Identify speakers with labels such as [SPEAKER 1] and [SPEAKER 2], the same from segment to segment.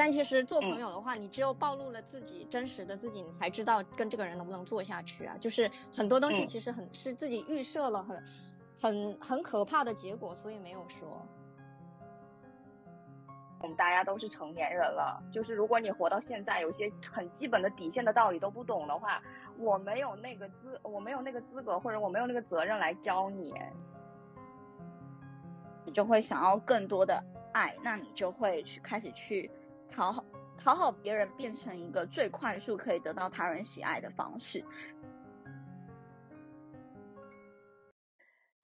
[SPEAKER 1] 但其实做朋友的话，你只有暴露了自己真实的自己，你才知道跟这个人能不能做下去啊。就是很多东西其实很是自己预设了很很很可怕的结果，所以没有说。
[SPEAKER 2] 我们大家都是成年人了，就是如果你活到现在，有些很基本的底线的道理都不懂的话，我没有那个资，我没有那个资格，或者我没有那个责任来教你。
[SPEAKER 3] 你就会想要更多的爱，那你就会去开始去讨好讨好别人，变成一个最快速可以得到他人喜爱的方式。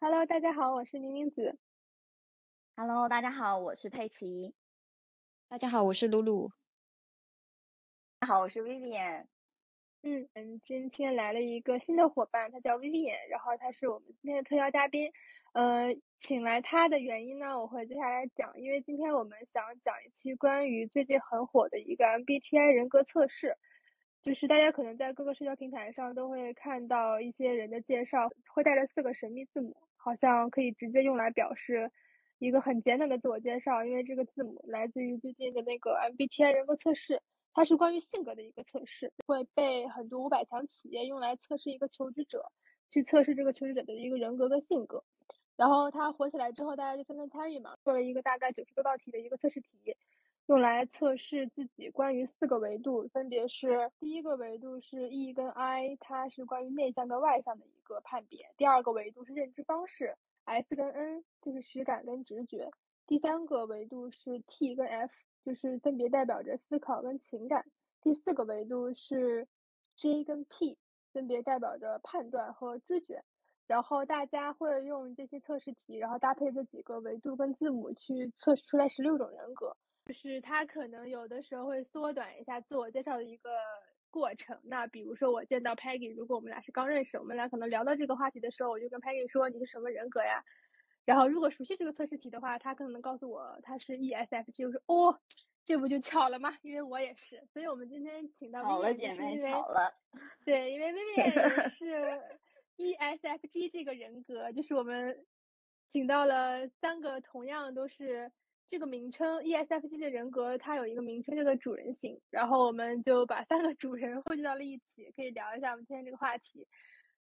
[SPEAKER 4] Hello，大家好，我是宁宁子。
[SPEAKER 3] Hello，大家好，我是佩奇。
[SPEAKER 1] 大家好，我是露露。
[SPEAKER 2] 大家好，我是 Vivian。
[SPEAKER 4] 嗯嗯，今天来了一个新的伙伴，他叫 Vivian，然后他是我们今天的特邀嘉宾。呃，请来他的原因呢，我会接下来讲，因为今天我们想讲一期关于最近很火的一个 MBTI 人格测试，就是大家可能在各个社交平台上都会看到一些人的介绍，会带着四个神秘字母，好像可以直接用来表示。一个很简短的自我介绍，因为这个字母来自于最近的那个 MBTI 人格测试，它是关于性格的一个测试，会被很多五百强企业用来测试一个求职者，去测试这个求职者的一个人格跟性格。然后它火起来之后，大家就纷纷参与嘛，做了一个大概九十多道题的一个测试题，用来测试自己关于四个维度，分别是第一个维度是 E 跟 I，它是关于内向跟外向的一个判别；第二个维度是认知方式。S 跟 N 就是实感跟直觉，第三个维度是 T 跟 F，就是分别代表着思考跟情感，第四个维度是 J 跟 P，分别代表着判断和知觉。然后大家会用这些测试题，然后搭配这几个维度跟字母去测试出来十六种人格，就是它可能有的时候会缩短一下自我介绍的一个。过程，那比如说我见到 Peggy，如果我们俩是刚认识，我们俩可能聊到这个话题的时候，我就跟 Peggy 说你是什么人格呀？然后如果熟悉这个测试题的话，他可能告诉我他是 ESFJ，我说哦，这不就巧了吗？因为我也是，所以我们今天请到
[SPEAKER 3] 巧了姐妹巧了，
[SPEAKER 4] 对，因为薇薇也是 ESFJ 这个人格，就是我们请到了三个同样都是。这个名称 ESFJ 的人格，它有一个名称叫做主人型，然后我们就把三个主人汇聚到了一起，可以聊一下我们今天这个话题。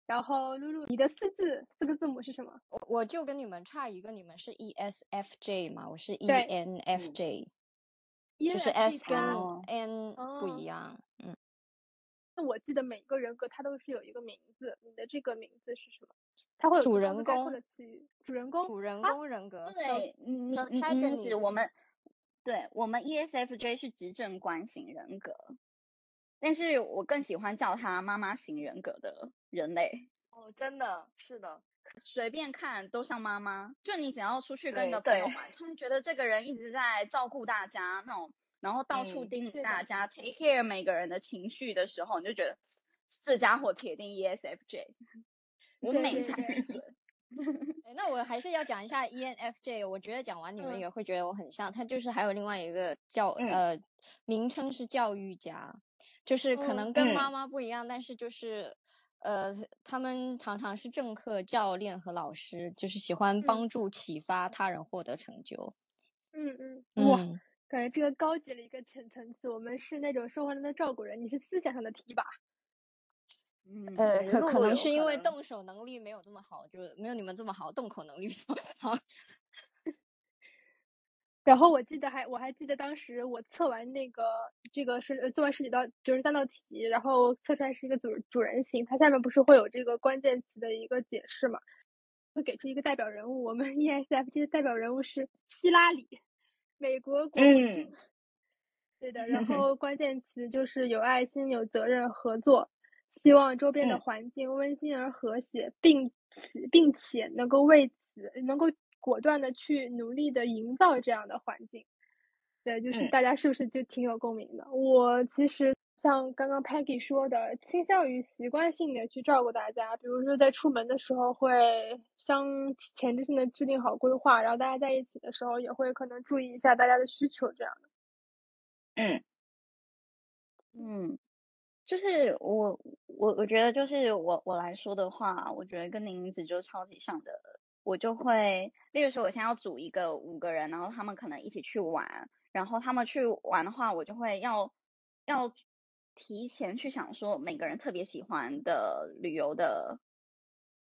[SPEAKER 4] 然后露露，你的四字四个字母是什么？
[SPEAKER 1] 我我就跟你们差一个，你们是 ESFJ 嘛，我是 ENFJ，就是 S 跟 N 不一样，嗯。
[SPEAKER 4] 那我记得每一个人格它都是有一个名字，你的这个名字是什么？它会有
[SPEAKER 1] 主人公
[SPEAKER 4] 的词语，主人公，
[SPEAKER 1] 主人公人格。
[SPEAKER 3] 对，你你你是我们，对我们 ESFJ 是执政官型人格，但是我更喜欢叫他妈妈型人格的人类。
[SPEAKER 2] 哦，真的是的，
[SPEAKER 3] 随便看都像妈妈。就你只要出去跟一个朋友玩，突然觉得这个人一直在照顾大家那种。然后到处盯大家，take care 每个人的情绪的时候，你就觉得这家伙铁定 ESFJ，我每才准。
[SPEAKER 1] 那我还是要讲一下 ENFJ，我觉得讲完你们也会觉得我很像。他就是还有另外一个教呃名称是教育家，就是可能跟妈妈不一样，但是就是呃他们常常是政客、教练和老师，就是喜欢帮助启发他人获得成就。
[SPEAKER 4] 嗯嗯，哇。感觉这个高级了一个层层次，我们是那种生活中的照顾人，你是思想上的提拔。
[SPEAKER 1] 嗯，呃，可可能是因为动手能力没有这么好，就没有你们这么好，动口能力 比较好。
[SPEAKER 4] 然后我记得还我还记得当时我测完那个这个是做完十几道九十三道题，然后测出来是一个主主人型，它下面不是会有这个关键词的一个解释嘛？会给出一个代表人物，我们 ESFJ 的代表人物是希拉里。美国国务卿，对的。然后关键词就是有爱心、有责任、合作，希望周边的环境温馨而和谐，并且并且能够为此能够果断的去努力的营造这样的环境。对，就是大家是不是就挺有共鸣的？我其实像刚刚 Peggy 说的，倾向于习惯性的去照顾大家，比如说在出门的时候会相前置性的制定好规划，然后大家在一起的时候也会可能注意一下大家的需求这样的。
[SPEAKER 3] 嗯嗯，就是我我我觉得就是我我来说的话，我觉得跟宁子就超级像的，我就会，例如说我现在要组一个五个人，然后他们可能一起去玩。然后他们去玩的话，我就会要要提前去想说每个人特别喜欢的旅游的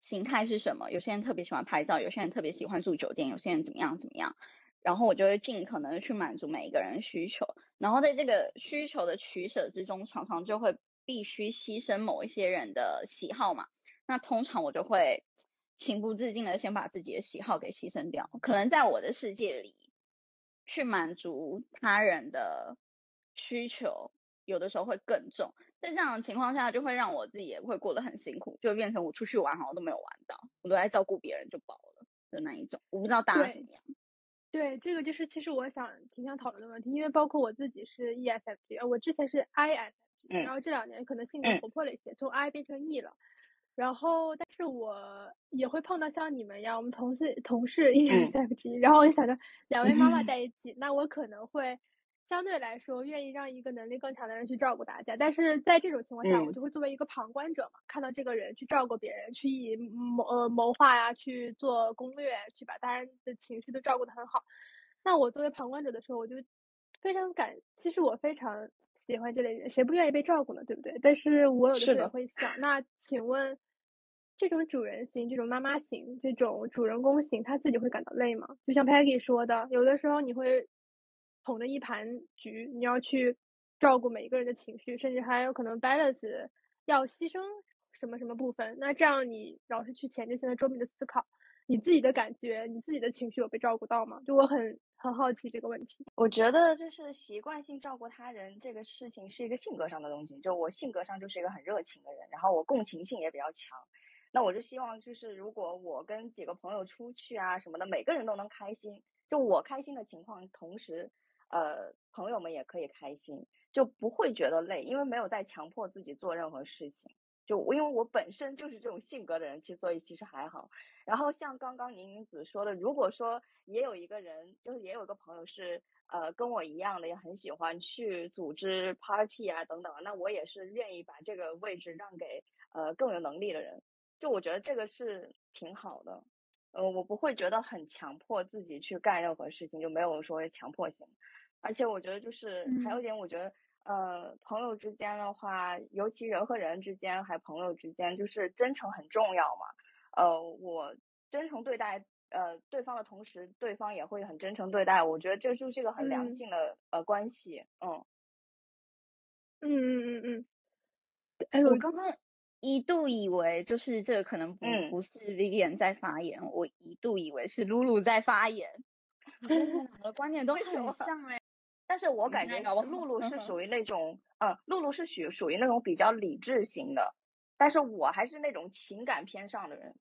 [SPEAKER 3] 形态是什么。有些人特别喜欢拍照，有些人特别喜欢住酒店，有些人怎么样怎么样。然后我就会尽可能去满足每一个人需求。然后在这个需求的取舍之中，常常就会必须牺牲某一些人的喜好嘛。那通常我就会情不自禁的先把自己的喜好给牺牲掉。可能在我的世界里。去满足他人的需求，有的时候会更重。在这样的情况下，就会让我自己也会过得很辛苦，就变成我出去玩好像都没有玩到，我都在照顾别人就饱了的那一种。我不知道大家怎么样。
[SPEAKER 4] 对，这个就是其实我想挺想讨论的问题，因为包括我自己是 ESFP，我之前是 ISFP，然后这两年可能性格活泼了一些，从 I 变成 E 了。然后，但是我也会碰到像你们一样，我们同事同事一直在不及。然后我就想着，两位妈妈在一起，那我可能会相对来说愿意让一个能力更强的人去照顾大家。但是在这种情况下，我就会作为一个旁观者嘛，看到这个人去照顾别人，去以谋呃谋划呀，去做攻略，去把大家的情绪都照顾得很好。那我作为旁观者的时候，我就非常感，其实我非常。喜欢这类人，谁不愿意被照顾呢？对不对？但是我有的时候会想，那请问，这种主人型、这种妈妈型、这种主人公型，他自己会感到累吗？就像 Peggy 说的，有的时候你会捧着一盘局，你要去照顾每一个人的情绪，甚至还有可能 balance 要牺牲什么什么部分。那这样你老是去前置性的周密的思考。你自己的感觉，你自己的情绪有被照顾到吗？就我很很好奇这个问题。
[SPEAKER 2] 我觉得就是习惯性照顾他人这个事情是一个性格上的东西。就我性格上就是一个很热情的人，然后我共情性也比较强。那我就希望就是如果我跟几个朋友出去啊什么的，每个人都能开心。就我开心的情况，同时，呃，朋友们也可以开心，就不会觉得累，因为没有在强迫自己做任何事情。就因为我本身就是这种性格的人，其所以其实还好。然后像刚刚宁宁子说的，如果说也有一个人，就是也有一个朋友是呃跟我一样的，也很喜欢去组织 party 啊等等，那我也是愿意把这个位置让给呃更有能力的人。就我觉得这个是挺好的，呃，我不会觉得很强迫自己去干任何事情，就没有说强迫性。而且我觉得就是还有一点，我觉得。呃，朋友之间的话，尤其人和人之间，还朋友之间，就是真诚很重要嘛。呃，我真诚对待呃对方的同时，对方也会很真诚对待我。觉得这就是一个很良性的呃关系。
[SPEAKER 4] 嗯，嗯嗯嗯嗯。
[SPEAKER 3] 哎，我刚刚一度以为就是这个可能不不是 Vivian 在发言，我一度以为是露露在发言。两个观点都很像哎。
[SPEAKER 2] 但是我感觉露露是属于那种，嗯，露露是属属于那种比较理智型的，但是我还是那种情感偏上的人，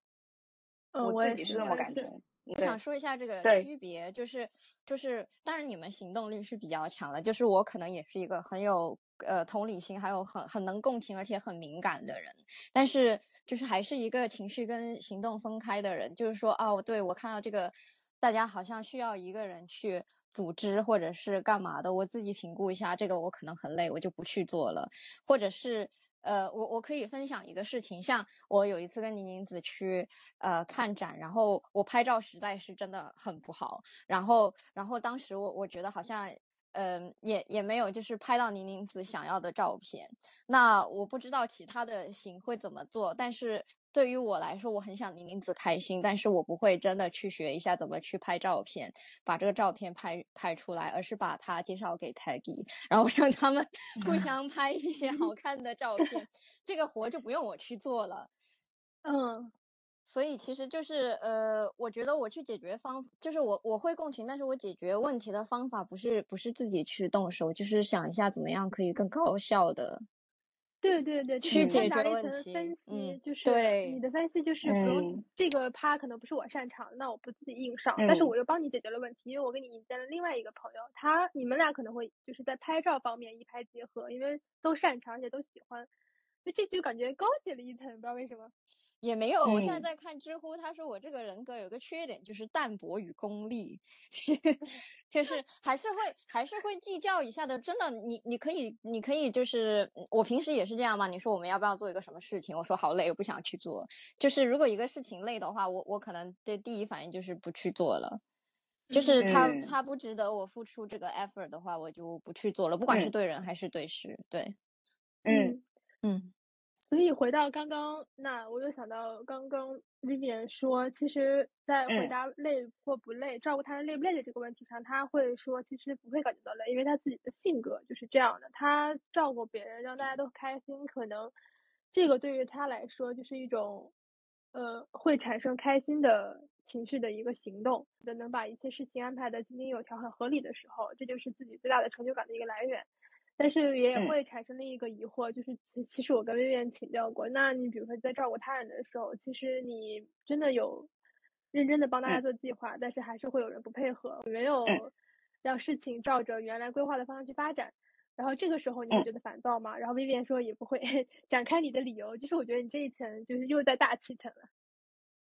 [SPEAKER 2] 我自己是这么感觉。
[SPEAKER 1] 我想说一下这个区别，就是就是，当然你们行动力是比较强的，就是我可能也是一个很有呃同理心，还有很很能共情，而且很敏感的人，但是就是还是一个情绪跟行动分开的人，就是说，哦，对我看到这个。大家好像需要一个人去组织或者是干嘛的，我自己评估一下，这个我可能很累，我就不去做了。或者是，呃，我我可以分享一个事情，像我有一次跟宁宁子去呃看展，然后我拍照实在是真的很不好，然后然后当时我我觉得好像。嗯，也也没有，就是拍到宁宁子想要的照片。那我不知道其他的型会怎么做，但是对于我来说，我很想宁宁子开心，但是我不会真的去学一下怎么去拍照片，把这个照片拍拍出来，而是把它介绍给 Peggy，然后让他们 互相拍一些好看的照片，这个活就不用我去做了。
[SPEAKER 4] 嗯。
[SPEAKER 1] 所以其实就是，呃，我觉得我去解决方，就是我我会共情，但是我解决问题的方法不是不是自己去动手，就是想一下怎么样可以更高效的，
[SPEAKER 4] 对对对，
[SPEAKER 1] 去解决问题。
[SPEAKER 4] 嗯，就是
[SPEAKER 1] 对
[SPEAKER 4] 你的分析就是，比如这个趴可能不是我擅长，那我不自己硬上，但是我又帮你解决了问题，因为我给你引荐了另外一个朋友，他你们俩可能会就是在拍照方面一拍即合，因为都擅长而且都喜欢，就这就感觉高级了一层，不知道为什么。
[SPEAKER 1] 也没有，我现在在看知乎，他说我这个人格有个缺点，就是淡泊与功利，就是还是会还是会计较一下的。真的，你你可以你可以就是我平时也是这样嘛。你说我们要不要做一个什么事情？我说好累，我不想去做。就是如果一个事情累的话，我我可能的第一反应就是不去做了。就是他他不值得我付出这个 effort 的话，我就不去做了，不管是对人还是对事，对，
[SPEAKER 2] 嗯
[SPEAKER 1] 嗯。
[SPEAKER 4] 所以回到刚刚，那我又想到刚刚 Vivian 说，其实，在回答累或不累、照顾他人累不累的这个问题上，他会说其实不会感觉到累，因为他自己的性格就是这样的。他照顾别人，让大家都开心，可能这个对于他来说就是一种，呃，会产生开心的情绪的一个行动。的能把一切事情安排的井井有条、很合理的时候，这就是自己最大的成就感的一个来源。但是也会产生另一个疑惑，就是其其实我跟薇薇请教过，那你比如说在照顾他人的时候，其实你真的有认真的帮大家做计划，但是还是会有人不配合，没有让事情照着原来规划的方向去发展，然后这个时候你会觉得烦躁吗？然后薇薇说也不会 展开你的理由，就是我觉得你这一层就是又在大气层了。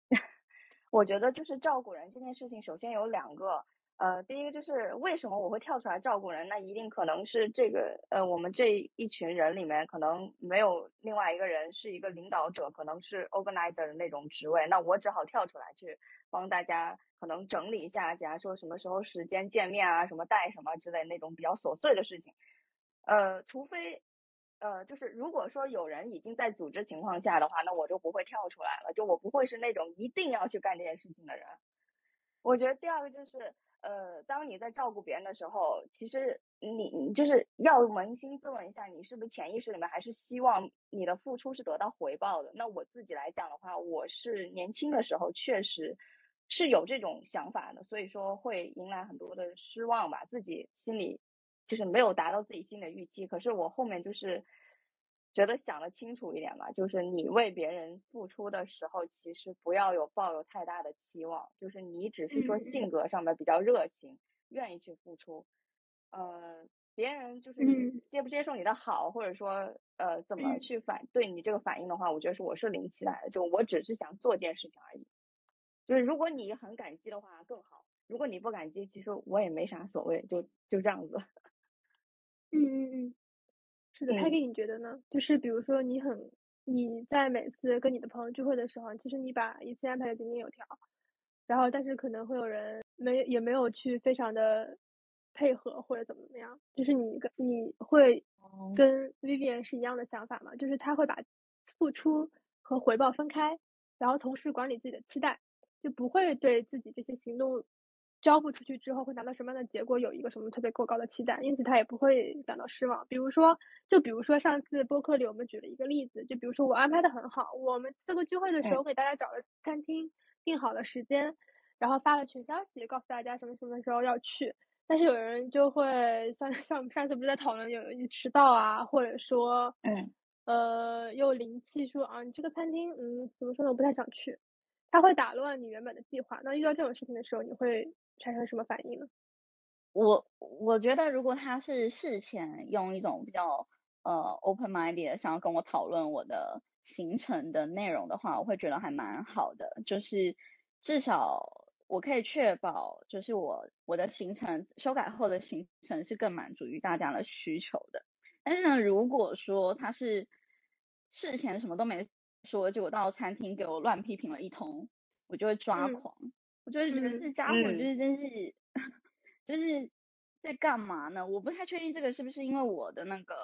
[SPEAKER 2] 我觉得就是照顾人这件事情，首先有两个。呃，第一个就是为什么我会跳出来照顾人？那一定可能是这个呃，我们这一群人里面可能没有另外一个人是一个领导者，可能是 organizer 的那种职位，那我只好跳出来去帮大家可能整理一下，假如说什么时候时间见面啊，什么带什么之类那种比较琐碎的事情。呃，除非呃，就是如果说有人已经在组织情况下的话，那我就不会跳出来了，就我不会是那种一定要去干这件事情的人。我觉得第二个就是。呃，当你在照顾别人的时候，其实你就是要扪心自问一下，你是不是潜意识里面还是希望你的付出是得到回报的？那我自己来讲的话，我是年轻的时候确实是有这种想法的，所以说会迎来很多的失望吧，自己心里就是没有达到自己心里的预期。可是我后面就是。觉得想的清楚一点吧，就是你为别人付出的时候，其实不要有抱有太大的期望，就是你只是说性格上面比较热情，愿意去付出，呃，别人就是接不接受你的好，或者说呃怎么去反对你这个反应的话，我觉得是我是零期待的，就我只是想做件事情而已，就是如果你很感激的话更好，如果你不感激，其实我也没啥所谓，就就这样子。
[SPEAKER 4] 嗯 嗯嗯。是的，拍给你觉得呢？就是比如说，你很你在每次跟你的朋友聚会的时候，其实你把一切安排的井井有条，然后但是可能会有人没也没有去非常的配合或者怎么怎么样，就是你跟你会跟 Vivian 是一样的想法吗？就是他会把付出和回报分开，然后同时管理自己的期待，就不会对自己这些行动。交付出去之后会拿到什么样的结果？有一个什么特别过高的期待，因此他也不会感到失望。比如说，就比如说上次播客里我们举了一个例子，就比如说我安排的很好，我们四个聚会的时候给大家找了餐厅，定好了时间，然后发了群消息告诉大家什么什么时候要去。但是有人就会像像我们上次不是在讨论有人迟到啊，或者说
[SPEAKER 2] 嗯
[SPEAKER 4] 呃又灵气说啊你这个餐厅嗯怎么说呢我不太想去，他会打乱你原本的计划。那遇到这种事情的时候，你会？产生什么反应呢？
[SPEAKER 3] 我我觉得，如果他是事前用一种比较呃 open minded 想要跟我讨论我的行程的内容的话，我会觉得还蛮好的。就是至少我可以确保，就是我我的行程修改后的行程是更满足于大家的需求的。但是呢，如果说他是事前什么都没说，结果到餐厅给我乱批评了一通，我就会抓狂。我就觉得这家伙就是真是，就是在干嘛呢？我不太确定这个是不是因为我的那个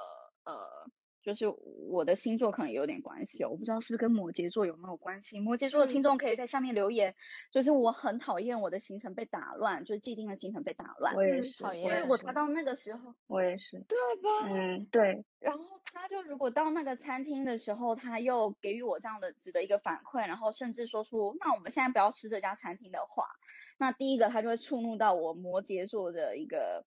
[SPEAKER 3] 呃。就是我的星座可能有点关系，我不知道是不是跟摩羯座有没有关系。摩羯座的听众可以在下面留言。就是我很讨厌我的行程被打乱，就是既定的行程被打乱。
[SPEAKER 2] 我也是，
[SPEAKER 1] 讨
[SPEAKER 3] 厌。如果他到那个时候，
[SPEAKER 2] 我也是，
[SPEAKER 3] 对吧？
[SPEAKER 2] 嗯，对。
[SPEAKER 3] 然后他就如果到那个餐厅的时候，他又给予我这样的值得一个反馈，然后甚至说出那我们现在不要吃这家餐厅的话，那第一个他就会触怒到我摩羯座的一个。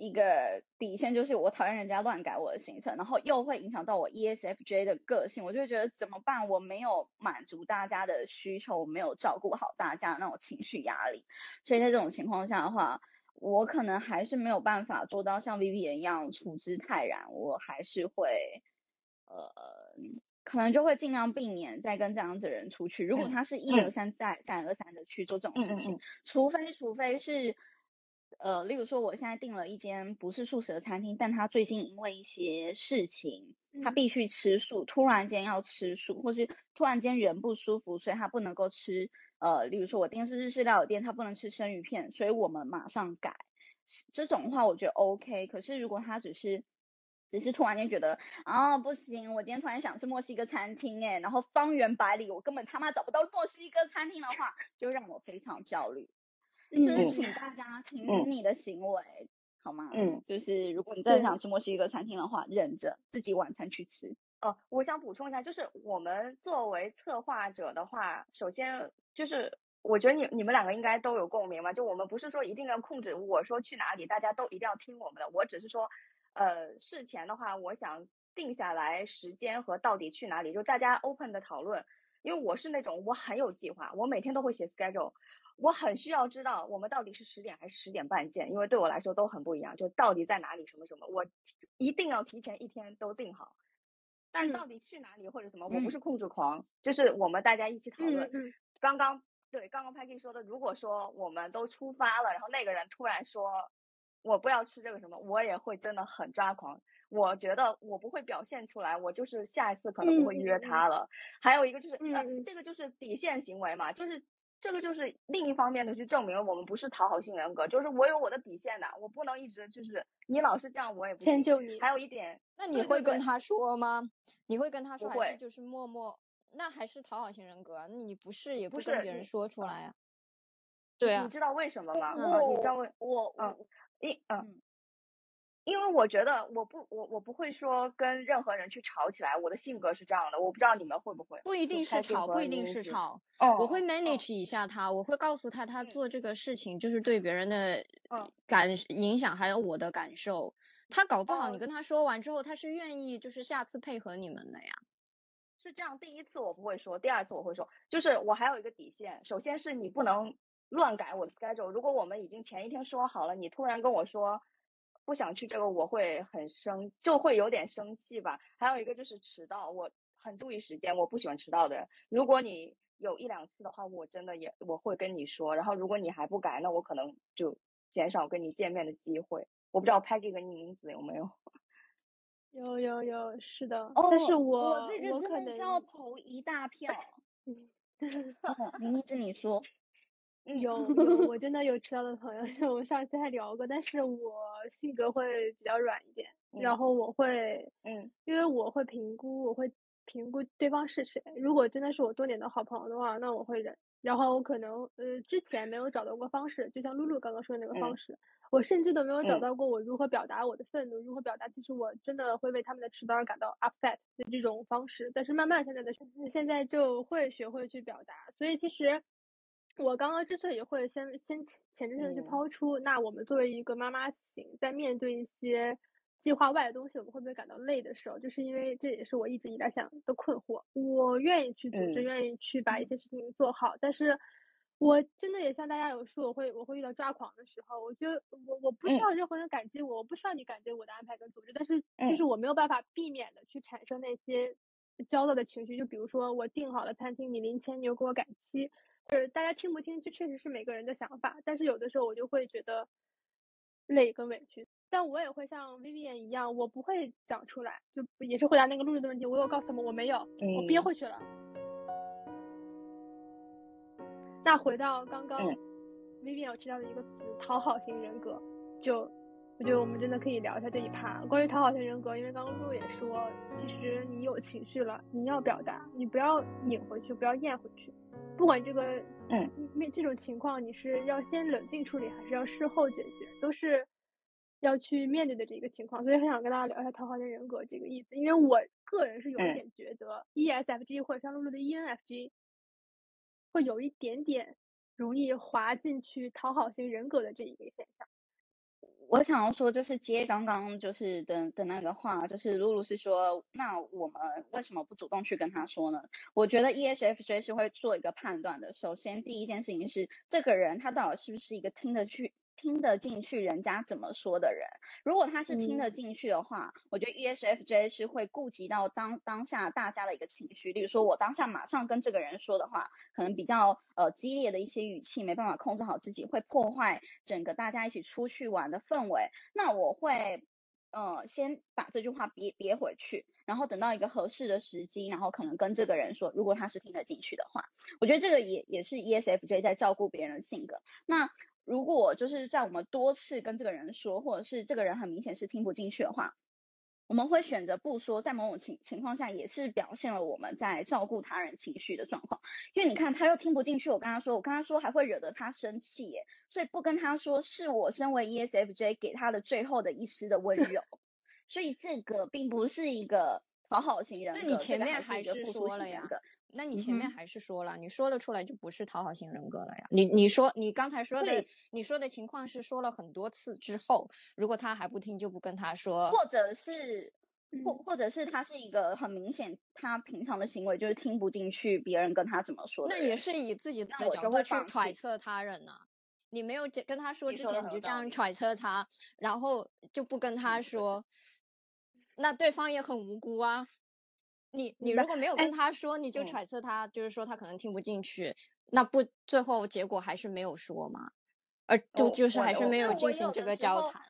[SPEAKER 3] 一个底线就是我讨厌人家乱改我的行程，然后又会影响到我 ESFJ 的个性，我就会觉得怎么办？我没有满足大家的需求，我没有照顾好大家那种情绪压力，所以在这种情况下的话，我可能还是没有办法做到像 Vivian 一样处之泰然，我还是会，呃，可能就会尽量避免再跟这样子的人出去。如果他是一而三再再而三的去做这种事情，除非除非是。呃，例如说，我现在订了一间不是素食的餐厅，但他最近因为一些事情，他必须吃素，突然间要吃素，或是突然间人不舒服，所以他不能够吃呃，例如说我订是日式料理店，他不能吃生鱼片，所以我们马上改。这种话我觉得 OK。可是如果他只是只是突然间觉得啊不行，我今天突然想吃墨西哥餐厅哎，然后方圆百里我根本他妈找不到墨西哥餐厅的话，就让我非常焦虑。就是请大家停止你的行为好吗？嗯，就是如果你真的想吃墨西哥餐厅的话，忍着自己晚餐去吃。
[SPEAKER 2] 哦，我想补充一下，就是我们作为策划者的话，首先就是我觉得你你们两个应该都有共鸣吧。就我们不是说一定要控制，我说去哪里，大家都一定要听我们的。我只是说，呃，事前的话，我想定下来时间和到底去哪里，就大家 open 的讨论。因为我是那种我很有计划，我每天都会写 schedule，我很需要知道我们到底是十点还是十点半见，因为对我来说都很不一样。就到底在哪里，什么什么，我一定要提前一天都定好。但是到底去哪里或者怎么，我不是控制狂，就是我们大家一起讨论。刚刚对刚刚 Peggy 说的，如果说我们都出发了，然后那个人突然说我不要吃这个什么，我也会真的很抓狂。我觉得我不会表现出来，我就是下一次可能不会约他了。还有一个就是，呃，这个就是底线行为嘛，就是。这个就是另一方面的去证明了我们不是讨好型人格，就是我有我的底线的，我不能一直就是你老是这样，我也不
[SPEAKER 4] 迁就你。
[SPEAKER 2] 还有一点，
[SPEAKER 1] 那你会跟他说吗？你会跟他说还是就是默默？那还是讨好型人格，那你不是也不跟别人说出来啊？对啊。
[SPEAKER 2] 你知道为什么吗？
[SPEAKER 3] 你
[SPEAKER 2] 知道为
[SPEAKER 3] 我
[SPEAKER 2] 嗯一嗯。因为我觉得我不我我不会说跟任何人去吵起来，我的性格是这样的，我不知道你们会不会。
[SPEAKER 1] 不一定是吵，不一定是吵。我会 manage 一下他，我会告诉他，他做这个事情就是对别人的感影响，还有我的感受。他搞不好，你跟他说完之后，他是愿意就是下次配合你们的呀。
[SPEAKER 2] 是这样，第一次我不会说，第二次我会说，就是我还有一个底线，首先是你不能乱改我的 schedule。如果我们已经前一天说好了，你突然跟我说。不想去这个，我会很生，就会有点生气吧。还有一个就是迟到，我很注意时间，我不喜欢迟到的人。如果你有一两次的话，我真的也我会跟你说。然后如果你还不改，那我可能就减少跟你见面的机会。我不知道 Peggy 跟宁子有没有？
[SPEAKER 4] 有有有，是的。
[SPEAKER 3] 哦，
[SPEAKER 4] 但是
[SPEAKER 3] 我
[SPEAKER 4] 我
[SPEAKER 3] 这个真的是要投一大票。宁子，你说。
[SPEAKER 4] 有 有，我真的有迟到的朋友，就我上次还聊过，但是我性格会比较软一点，然后我会，
[SPEAKER 2] 嗯，
[SPEAKER 4] 因为我会评估，我会评估对方是谁。如果真的是我多年的好朋友的话，那我会忍。然后我可能，呃，之前没有找到过方式，就像露露刚刚说的那个方式，我甚至都没有找到过我如何表达我的愤怒，如何表达其实我真的会为他们的迟到而感到 upset 的这种方式。但是慢慢现在的现在就会学会去表达，所以其实。我刚刚之所以会先先前置性的去抛出，那我们作为一个妈妈型，在面对一些计划外的东西，我们会不会感到累的时候，就是因为这也是我一直以来想的困惑。我愿意去组织，愿意去把一些事情做好，但是我真的也像大家有说，我会我会遇到抓狂的时候。我觉得我我不需要任何人感激我，我不需要你感激我的安排跟组织，但是就是我没有办法避免的去产生那些焦躁的情绪。就比如说我订好了餐厅，你临前你又给我改期。是大家听不听，这确实是每个人的想法。但是有的时候我就会觉得累跟委屈，但我也会像 Vivian 一样，我不会讲出来，就也是回答那个露露的问题。我有告诉他们我没有，我憋回去了。那回到刚刚 Vivian 有提到的一个词——讨好型人格，就我觉得我们真的可以聊一下这一趴。关于讨好型人格，因为刚刚露露也说，其实你有情绪了，你要表达，你不要隐回去，不要咽回去。不管这个，
[SPEAKER 2] 嗯，
[SPEAKER 4] 面这种情况，你是要先冷静处理，还是要事后解决，都是要去面对的这个情况。所以很想跟大家聊一下讨好型人格这个意思，因为我个人是有一点觉得，ESFG 或者像露露的 ENFG，会有一点点容易滑进去讨好型人格的这一个现象。
[SPEAKER 3] 我想要说，就是接刚刚就是的的那个话，就是露露是说，那我们为什么不主动去跟他说呢？我觉得 ESFJ 是会做一个判断的。首先，第一件事情是，这个人他到底是不是一个听得去。听得进去人家怎么说的人，如果他是听得进去的话，我觉得 ESFJ 是会顾及到当当下大家的一个情绪。例如说，我当下马上跟这个人说的话，可能比较呃激烈的一些语气，没办法控制好自己，会破坏整个大家一起出去玩的氛围。那我会呃，先把这句话憋憋回去，然后等到一个合适的时机，然后可能跟这个人说，如果他是听得进去的话，我觉得这个也也是 ESFJ 在照顾别人的性格。那如果就是在我们多次跟这个人说，或者是这个人很明显是听不进去的话，我们会选择不说，在某种情情况下，也是表现了我们在照顾他人情绪的状况。因为你看，他又听不进去，我跟他说，我跟他说还会惹得他生气耶，所以不跟他说，是我身为 ESFJ 给他的最后的一丝的温柔。所以这个并不是一个讨好型人格，
[SPEAKER 1] 那你前面还
[SPEAKER 3] 是
[SPEAKER 1] 说了呀？那你前面还是说了，你说了出来就不是讨好型人格了呀？你你说你刚才说的，你说的情况是说了很多次之后，如果他还不听，就不跟他说，
[SPEAKER 3] 或者是或或者是他是一个很明显，他平常的行为就是听不进去别人跟他怎么说，
[SPEAKER 1] 那也是以自己的角度去揣测他人呢。你没有跟他说之前，你就这样揣测他，然后就不跟他说，那对方也很无辜啊。你你如果没有跟他说，你就揣测他，就是说他可能听不进去，那不最后结果还是没有说嘛，而就就是还是没有进行这个交谈。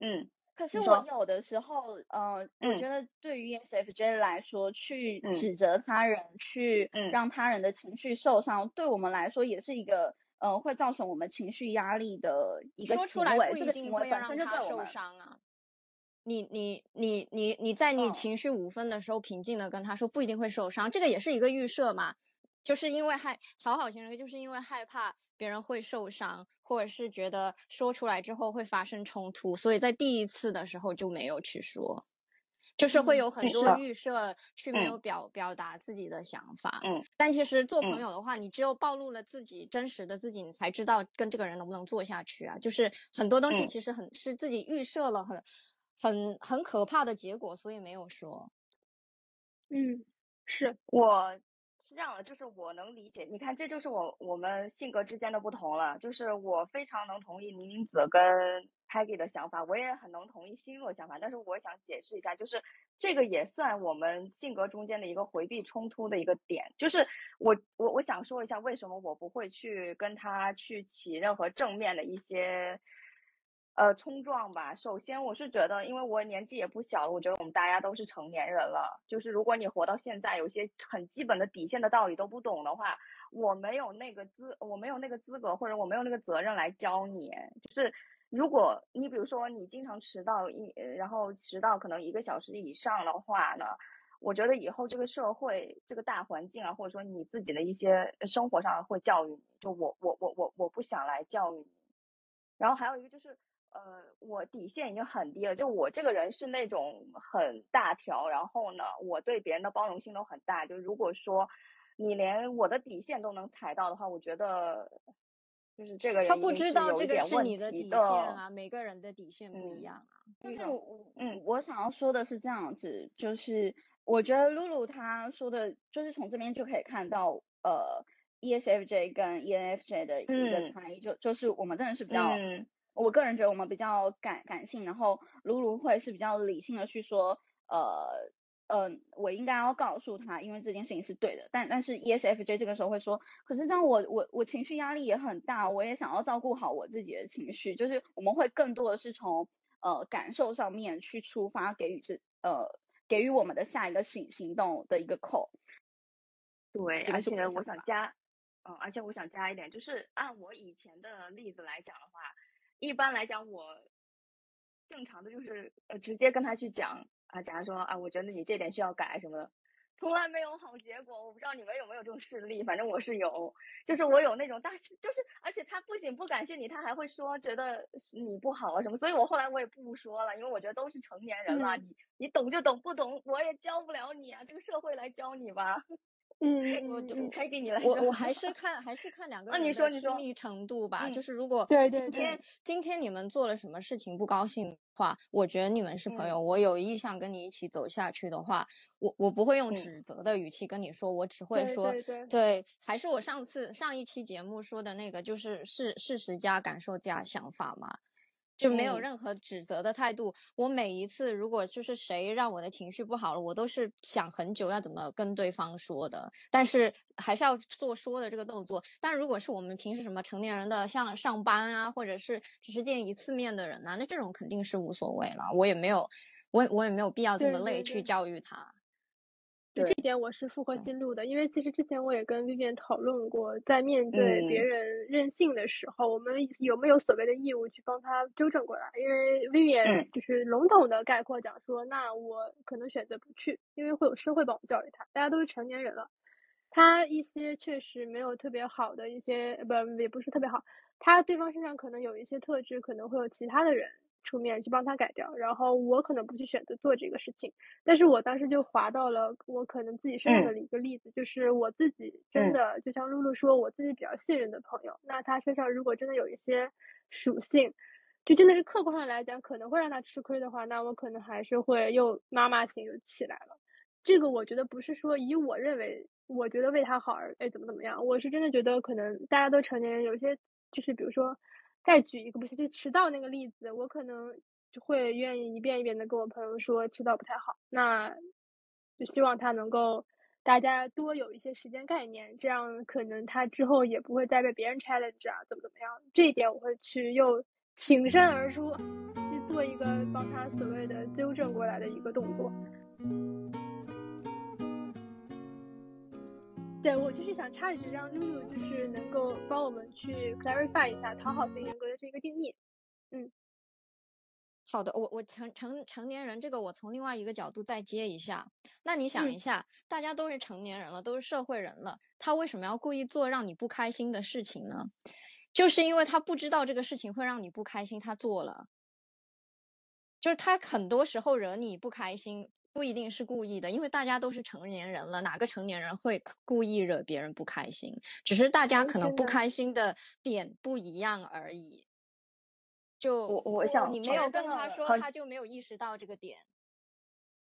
[SPEAKER 2] 嗯，
[SPEAKER 3] 可是我有的时候，呃，我觉得对于 ESFJ 来说，去指责他人，去让他人的情绪受伤，对我们来说也是一个，呃，会造成我们情绪压力的一个行为。这个行为本身就对
[SPEAKER 1] 受伤啊。你你你你你在你情绪五分的时候，平静的跟他说，不一定会受伤，这个也是一个预设嘛，就是因为害讨好型人格，就是因为害怕别人会受伤，或者是觉得说出来之后会发生冲突，所以在第一次的时候就没有去说，就是会有很多预设去没有表表达自己的想法。
[SPEAKER 2] 嗯，
[SPEAKER 1] 但其实做朋友的话，你只有暴露了自己真实的自己，你才知道跟这个人能不能做下去啊。就是很多东西其实很是自己预设了很。很很可怕的结果，所以没有说。
[SPEAKER 4] 嗯，是
[SPEAKER 2] 我是这样的，就是我能理解。你看，这就是我我们性格之间的不同了。就是我非常能同意宁宁子跟 Peggy 的想法，我也很能同意心若想法。但是我想解释一下，就是这个也算我们性格中间的一个回避冲突的一个点。就是我我我想说一下，为什么我不会去跟他去起任何正面的一些。呃，冲撞吧。首先，我是觉得，因为我年纪也不小了，我觉得我们大家都是成年人了。就是如果你活到现在，有些很基本的底线的道理都不懂的话，我没有那个资，我没有那个资格，或者我没有那个责任来教你。就是如果你比如说你经常迟到一，然后迟到可能一个小时以上的话呢，我觉得以后这个社会这个大环境啊，或者说你自己的一些生活上会教育你。就我我我我我不想来教育你。然后还有一个就是。呃，我底线已经很低了，就我这个人是那种很大条，然后呢，我对别人的包容性都很大。就如果说你连我的底线都能踩到的话，我觉得就是这个人
[SPEAKER 1] 他不知道这个是你的底线啊，每个人的底线不一样啊。
[SPEAKER 3] 就是我，嗯，我想要说的是这样子，就是我觉得露露她说的，就是从这边就可以看到，呃，ESFJ 跟 ENFJ 的一个差异，就就是我们真的是比较。我个人觉得我们比较感感性，然后露露会是比较理性的去说，呃，嗯，我应该要告诉他，因为这件事情是对的。但但是 ESFJ 这个时候会说，可是这样我我我情绪压力也很大，我也想要照顾好我自己的情绪。就是我们会更多的是从呃感受上面去出发，给予这呃给予我们的下一个行行动的一个扣。
[SPEAKER 2] 对，而且我想加，嗯，而且我想加一点，就是按我以前的例子来讲的话。一般来讲，我正常的就是呃，直接跟他去讲啊。假如说啊，我觉得你这点需要改什么的，从来没有好结果。我不知道你们有没有这种事例，反正我是有。就是我有那种大，就是而且他不仅不感谢你，他还会说觉得你不好啊什么。所以我后来我也不说了，因为我觉得都是成年人了，你你懂就懂，不懂我也教不了你啊。这个社会来教你吧。
[SPEAKER 4] 嗯，
[SPEAKER 1] 我
[SPEAKER 2] 就开给你了。
[SPEAKER 1] 我我还是看还是看两个人的亲密程度吧。就是如果今天今天你们做了什么事情不高兴的话，我觉得你们是朋友，我有意向跟你一起走下去的话，我我不会用指责的语气跟你说，我只会说对，还是我上次上一期节目说的那个，就是事事实加感受加想法嘛。就没有任何指责的态度。我每一次如果就是谁让我的情绪不好了，我都是想很久要怎么跟对方说的，但是还是要做说的这个动作。但如果是我们平时什么成年人的，像上班啊，或者是只是见一次面的人呐，那这种肯定是无所谓了。我也没有，我我也没有必要这么累去教育他。
[SPEAKER 4] 对这点我是符合心路的，因为其实之前我也跟 Vivian 讨论过，在面对别人任性的时候，我们有没有所谓的义务去帮他纠正过来？因为 Vivian 就是笼统的概括讲说，那我可能选择不去，因为会有社会帮我教育他，大家都是成年人了，他一些确实没有特别好的一些，不也不是特别好，他对方身上可能有一些特质，可能会有其他的人。出面去帮他改掉，然后我可能不去选择做这个事情，但是我当时就划到了我可能自己身上的一个例子，就是我自己真的就像露露说，我自己比较信任的朋友，那他身上如果真的有一些属性，就真的是客观上来讲可能会让他吃亏的话，那我可能还是会又妈妈型又起来了。这个我觉得不是说以我认为我觉得为他好而哎怎么怎么样，我是真的觉得可能大家都成年人，有些就是比如说。再举一个不是就迟到那个例子，我可能就会愿意一遍一遍的跟我朋友说迟到不太好，那就希望他能够大家多有一些时间概念，这样可能他之后也不会再被别人 challenge 啊，怎么怎么样，这一点我会去又挺身而出去做一个帮他所谓的纠正过来的一个动作。对我就是想插一句，让露露就是能够帮我们去 clarify 一下讨好型人格的这个定义。嗯，
[SPEAKER 1] 好的，我我成成成年人这个我从另外一个角度再接一下。那你想一下，大家都是成年人了，都是社会人了，他为什么要故意做让你不开心的事情呢？就是因为他不知道这个事情会让你不开心，他做了，就是他很多时候惹你不开心。不一定是故意的，因为大家都是成年人了，哪个成年人会故意惹别人不开心？只是大家可能不开心的点不一样而已。就
[SPEAKER 2] 我我想
[SPEAKER 1] 你没有跟他说，他就没有意识到这个点。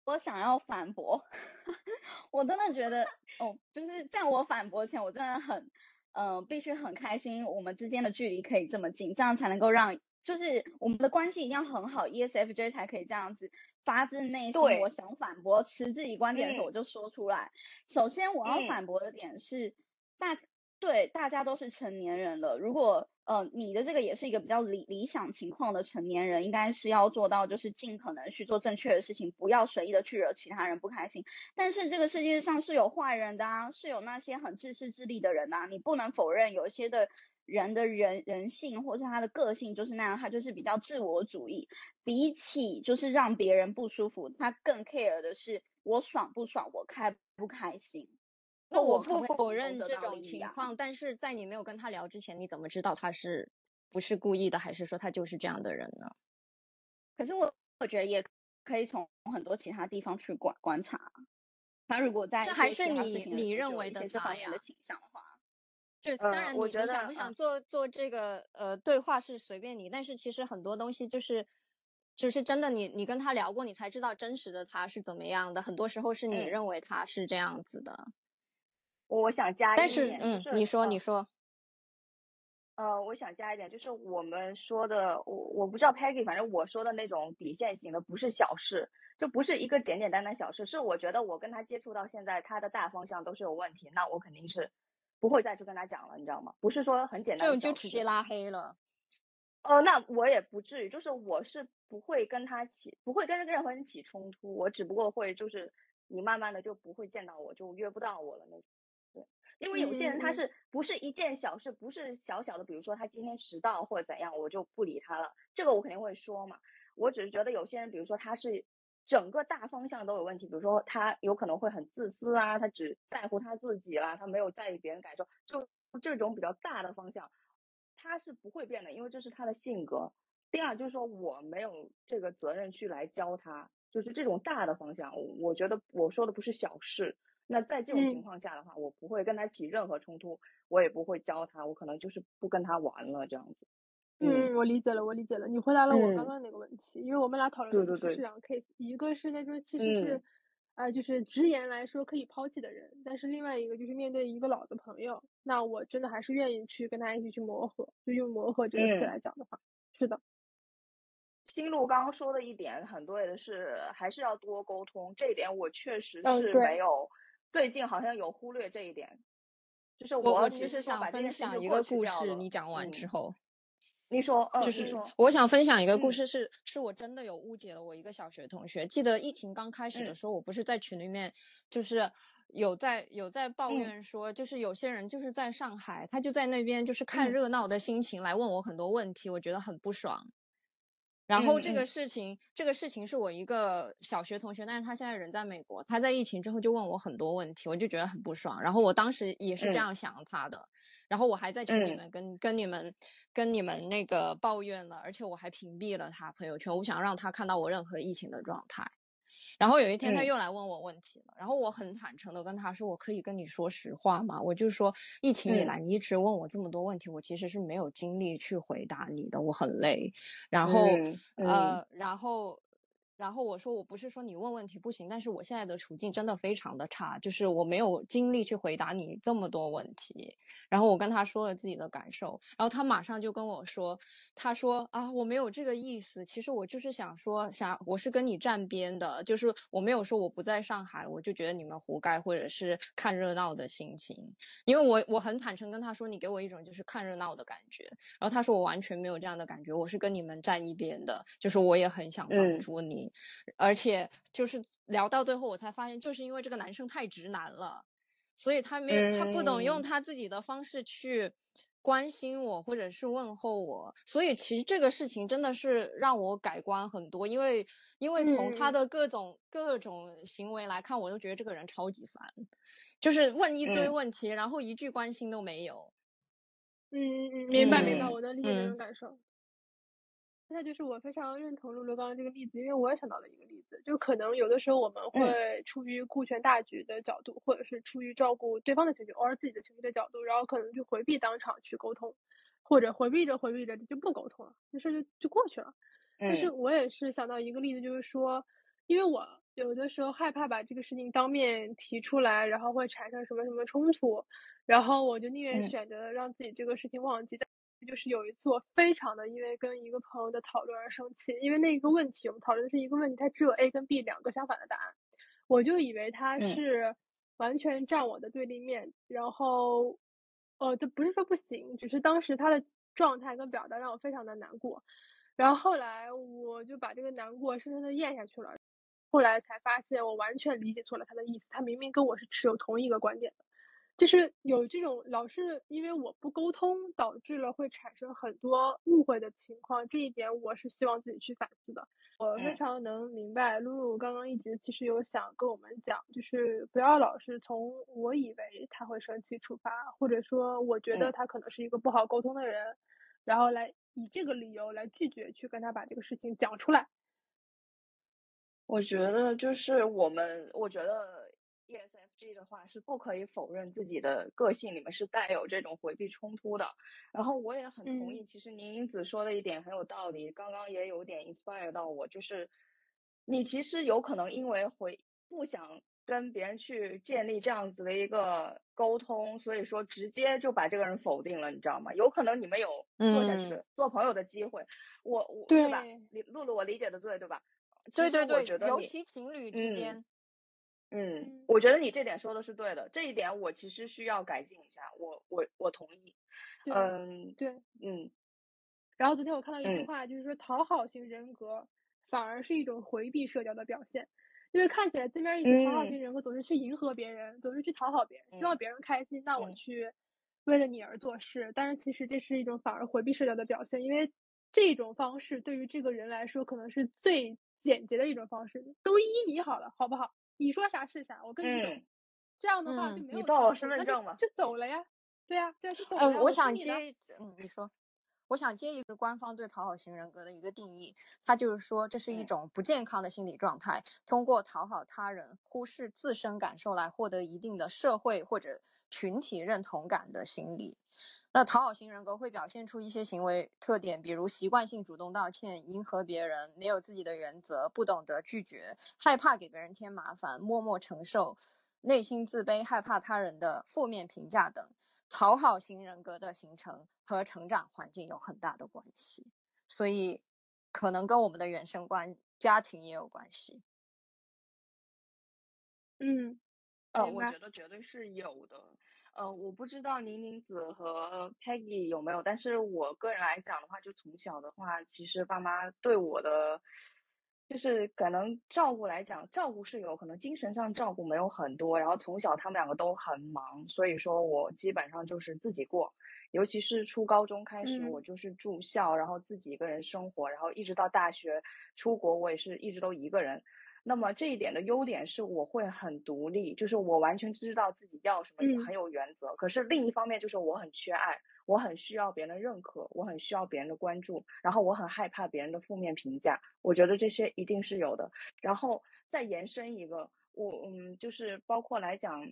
[SPEAKER 3] 我想要反驳，我真的觉得哦，就是在我反驳前，我真的很嗯，必须很开心，我们之间的距离可以这么近，这样才能够让就是我们的关系一定要很好，ESFJ 才可以这样子。发自内心，我想反驳持自己观点的时候，我就说出来。首先，我要反驳的点是，大对大家都是成年人了。如果呃你的这个也是一个比较理理想情况的成年人，应该是要做到就是尽可能去做正确的事情，不要随意的去惹其他人不开心。但是这个世界上是有坏人的啊，是有那些很自私自利的人呐，你不能否认有一些的。人的人人性，或是他的个性就是那样，他就是比较自我主义。比起就是让别人不舒服，他更 care 的是我爽不爽，我开不开心。
[SPEAKER 1] 那我不否认这种情况，但是在你没有跟他聊之前，你怎么知道他是不是故意的，还是说他就是这样的人呢？
[SPEAKER 3] 可是我我觉得也可以从很多其他地方去观观察。他如果在
[SPEAKER 1] 这还是你你认为的
[SPEAKER 3] 这方面的倾向的话。
[SPEAKER 1] 就当然，你你想不想做做这个呃对话是随便你，但是其实很多东西就是就是真的，你你跟他聊过，你才知道真实的他是怎么样的。很多时候是你认为他是这样子的。
[SPEAKER 2] 我想加一
[SPEAKER 1] 点，但是嗯，你说你说，
[SPEAKER 2] 呃，我想加一点，就是我们说的，我我不知道 Peggy，反正我说的那种底线型的，不是小事，就不是一个简简单单小事，是我觉得我跟他接触到现在，他的大方向都是有问题，那我肯定是。不会再去跟他讲了，你知道吗？不是说很简单，
[SPEAKER 1] 这种就直接拉黑了。
[SPEAKER 2] 呃，那我也不至于，就是我是不会跟他起，不会跟任何人起冲突，我只不过会就是你慢慢的就不会见到我，就约不到我了那种。对，因为有些人他是不是一件小事，不是小小的，比如说他今天迟到或者怎样，我就不理他了，这个我肯定会说嘛。我只是觉得有些人，比如说他是。整个大方向都有问题，比如说他有可能会很自私啊，他只在乎他自己啦，他没有在意别人感受，就这种比较大的方向，他是不会变的，因为这是他的性格。第二就是说我没有这个责任去来教他，就是这种大的方向，我觉得我说的不是小事。那在这种情况下的话，我不会跟他起任何冲突，我也不会教他，我可能就是不跟他玩了这样子。
[SPEAKER 4] 嗯，我理解了，我理解了。你回答了我刚刚那个问题，因为我们俩讨论的是两个 case，一个是那种其实是，啊，就是直言来说可以抛弃的人，但是另外一个就是面对一个老的朋友，那我真的还是愿意去跟他一起去磨合，就用磨合这个词来讲的话，是的。
[SPEAKER 2] 新路刚刚说的一点很对的是，还是要多沟通。这一点我确实是没有，最近好像有忽略这一点。就是
[SPEAKER 1] 我
[SPEAKER 2] 其
[SPEAKER 1] 实想分享一个故事，你讲完之后，
[SPEAKER 2] 你说，
[SPEAKER 1] 就是我想分享一个故事，是是我真的有误解了我一个小学同学。记得疫情刚开始的时候，我不是在群里面，就是有在有在抱怨说，就是有些人就是在上海，他就在那边就是看热闹的心情来问我很多问题，我觉得很不爽。然后这个事情，这个事情是我一个小学同学，但是他现在人在美国。他在疫情之后就问我很多问题，我就觉得很不爽。然后我当时也是这样想他的，然后我还在群里面跟跟你们跟你们那个抱怨了，而且我还屏蔽了他朋友圈，我不想让他看到我任何疫情的状态。然后有一天他又来问我问题了，然后我很坦诚的跟他说：“我可以跟你说实话吗？我就说疫情以来你一直问我这么多问题，我其实是没有精力去回答你的，我很累。然后呃，然后。”然后我说，我不是说你问问题不行，但是我现在的处境真的非常的差，就是我没有精力去回答你这么多问题。然后我跟他说了自己的感受，然后他马上就跟我说，他说啊，我没有这个意思，其实我就是想说，想我是跟你站边的，就是我没有说我不在上海，我就觉得你们活该，或者是看热闹的心情。因为我我很坦诚跟他说，你给我一种就是看热闹的感觉。然后他说我完全没有这样的感觉，我是跟你们站一边的，就是我也很想帮助你。而且就是聊到最后，我才发现，就是因为这个男生太直男了，所以他没有，他不懂用他自己的方式去关心我，或者是问候我。所以其实这个事情真的是让我改观很多，因为因为从他的各种各种行为来看，我都觉得这个人超级烦，就是问一堆问题，然后一句关心都没有。
[SPEAKER 4] 嗯嗯嗯，明白明白，我能理解这种感受。那就是我非常认同露露刚刚这个例子，因为我也想到了一个例子，就可能有的时候我们会出于顾全大局的角度，或者是出于照顾对方的情绪，偶尔自己的情绪的角度，然后可能就回避当场去沟通，或者回避着回避着就不沟通了，这事就就过去了。但是我也是想到一个例子，就是说，因为我有的时候害怕把这个事情当面提出来，然后会产生什么什么冲突，然后我就宁愿选择让自己这个事情忘记。就是有一次，我非常的因为跟一个朋友的讨论而生气，因为那个问题我们讨论的是一个问题，它只有 A 跟 B 两个相反的答案，我就以为他是完全站我的对立面，然后，呃，这不是说不行，只是当时他的状态跟表达让我非常的难过，然后后来我就把这个难过深深的咽下去了，后来才发现我完全理解错了他的意思，他明明跟我是持有同一个观点的。就是有这种老是因为我不沟通导致了会产生很多误会的情况，这一点我是希望自己去反思的。我非常能明白露露刚刚一直其实有想跟我们讲，就是不要老是从我以为他会生气出发，或者说我觉得他可能是一个不好沟通的人，然后来以这个理由来拒绝去跟他把这个事情讲出来。
[SPEAKER 2] 我觉得就是我们，我觉得。ESFG 的话是不可以否认自己的个性里面是带有这种回避冲突的，然后我也很同意，其实宁英子说的一点很有道理，刚刚也有点 inspire 到我，就是你其实有可能因为回不想跟别人去建立这样子的一个沟通，所以说直接就把这个人否定了，你知道吗？有可能你们有做下去做朋友的机会，我我对吧？露露，我理解的对对吧？
[SPEAKER 1] 对对对，尤其情侣之间。
[SPEAKER 2] 嗯，我觉得你这点说的是对的，这一点我其实需要改进一下。我我我同意。嗯，
[SPEAKER 4] 对，
[SPEAKER 2] 嗯。
[SPEAKER 4] 然后昨天我看到一句话，就是说讨好型人格反而是一种回避社交的表现，因为看起来字面意思讨好型人格总是去迎合别人，总是去讨好别人，希望别人开心，那我去为了你而做事。但是其实这是一种反而回避社交的表现，因为这种方式对于这个人来说可能是最简洁的一种方式，都依你好了，好不好？你说啥是啥，我跟你走，这样的话就没有。
[SPEAKER 2] 你报我身份证
[SPEAKER 4] 嘛，就走了呀。对呀，对，就走了。
[SPEAKER 1] 我想接，嗯，你说，我想接一个官方对讨好型人格的一个定义，它就是说这是一种不健康的心理状态，通过讨好他人、忽视自身感受来获得一定的社会或者群体认同感的心理。那讨好型人格会表现出一些行为特点，比如习惯性主动道歉、迎合别人、没有自己的原则、不懂得拒绝、害怕给别人添麻烦、默默承受、内心自卑、害怕他人的负面评价等。讨好型人格的形成和成长环境有很大的关系，所以可能跟我们的原生关家庭也有关系。
[SPEAKER 4] 嗯，
[SPEAKER 2] 呃，我觉得绝对是有的。呃，我不知道宁宁子和 Peggy 有没有，但是我个人来讲的话，就从小的话，其实爸妈对我的，就是可能照顾来讲，照顾是有可能精神上照顾没有很多，然后从小他们两个都很忙，所以说我基本上就是自己过，尤其是初高中开始，我就是住校，然后自己一个人生活，然后一直到大学出国，我也是一直都一个人。那么这一点的优点是我会很独立，就是我完全知道自己要什么，很有原则。可是另一方面就是我很缺爱，我很需要别人的认可，我很需要别人的关注，然后我很害怕别人的负面评价。我觉得这些一定是有的。然后再延伸一个，我嗯，就是包括来讲，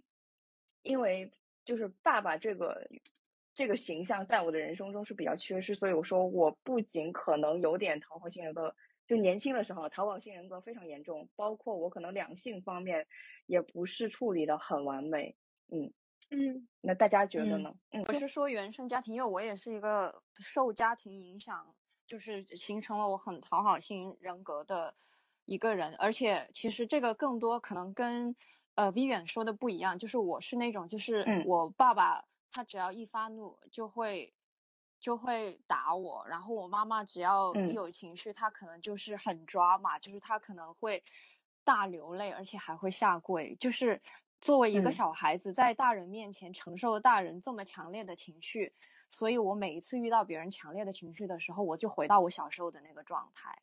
[SPEAKER 2] 因为就是爸爸这个这个形象在我的人生中是比较缺失，所以我说我不仅可能有点讨好型人格。就年轻的时候，讨好性人格非常严重，包括我可能两性方面也不是处理的很完美。嗯
[SPEAKER 4] 嗯，
[SPEAKER 2] 那大家觉得呢？
[SPEAKER 1] 嗯，我是说原生家庭，因为我也是一个受家庭影响，就是形成了我很讨好型人格的一个人。而且其实这个更多可能跟呃 Vivian 说的不一样，就是我是那种，就是我爸爸他只要一发怒就会。就会打我，然后我妈妈只要一有情绪，她可能就是很抓嘛，就是她可能会大流泪，而且还会下跪。就是作为一个小孩子，在大人面前承受大人这么强烈的情绪，所以我每一次遇到别人强烈的情绪的时候，我就回到我小时候的那个状态，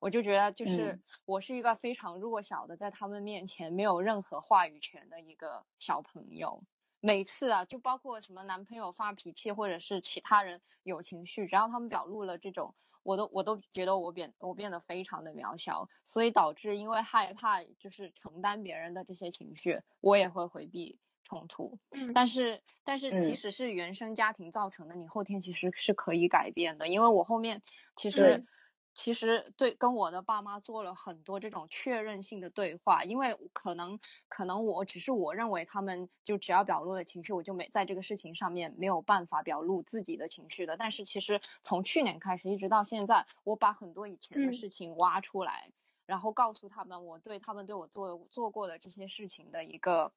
[SPEAKER 1] 我就觉得就是我是一个非常弱小的，在他们面前没有任何话语权的一个小朋友。每次啊，就包括什么男朋友发脾气，或者是其他人有情绪，只要他们表露了这种，我都我都觉得我变我变得非常的渺小，所以导致因为害怕就是承担别人的这些情绪，我也会回避冲突。嗯，但是但是即使是原生家庭造成的，你后天其实是可以改变的，因为我后面其实。其实对跟我的爸妈做了很多这种确认性的对话，因为可能可能我只是我认为他们就只要表露了情绪，我就没在这个事情上面没有办法表露自己的情绪的。但是其实从去年开始一直到现在，我把很多以前的事情挖出来，然后告诉他们我对他们对我做做过的这些事情的一个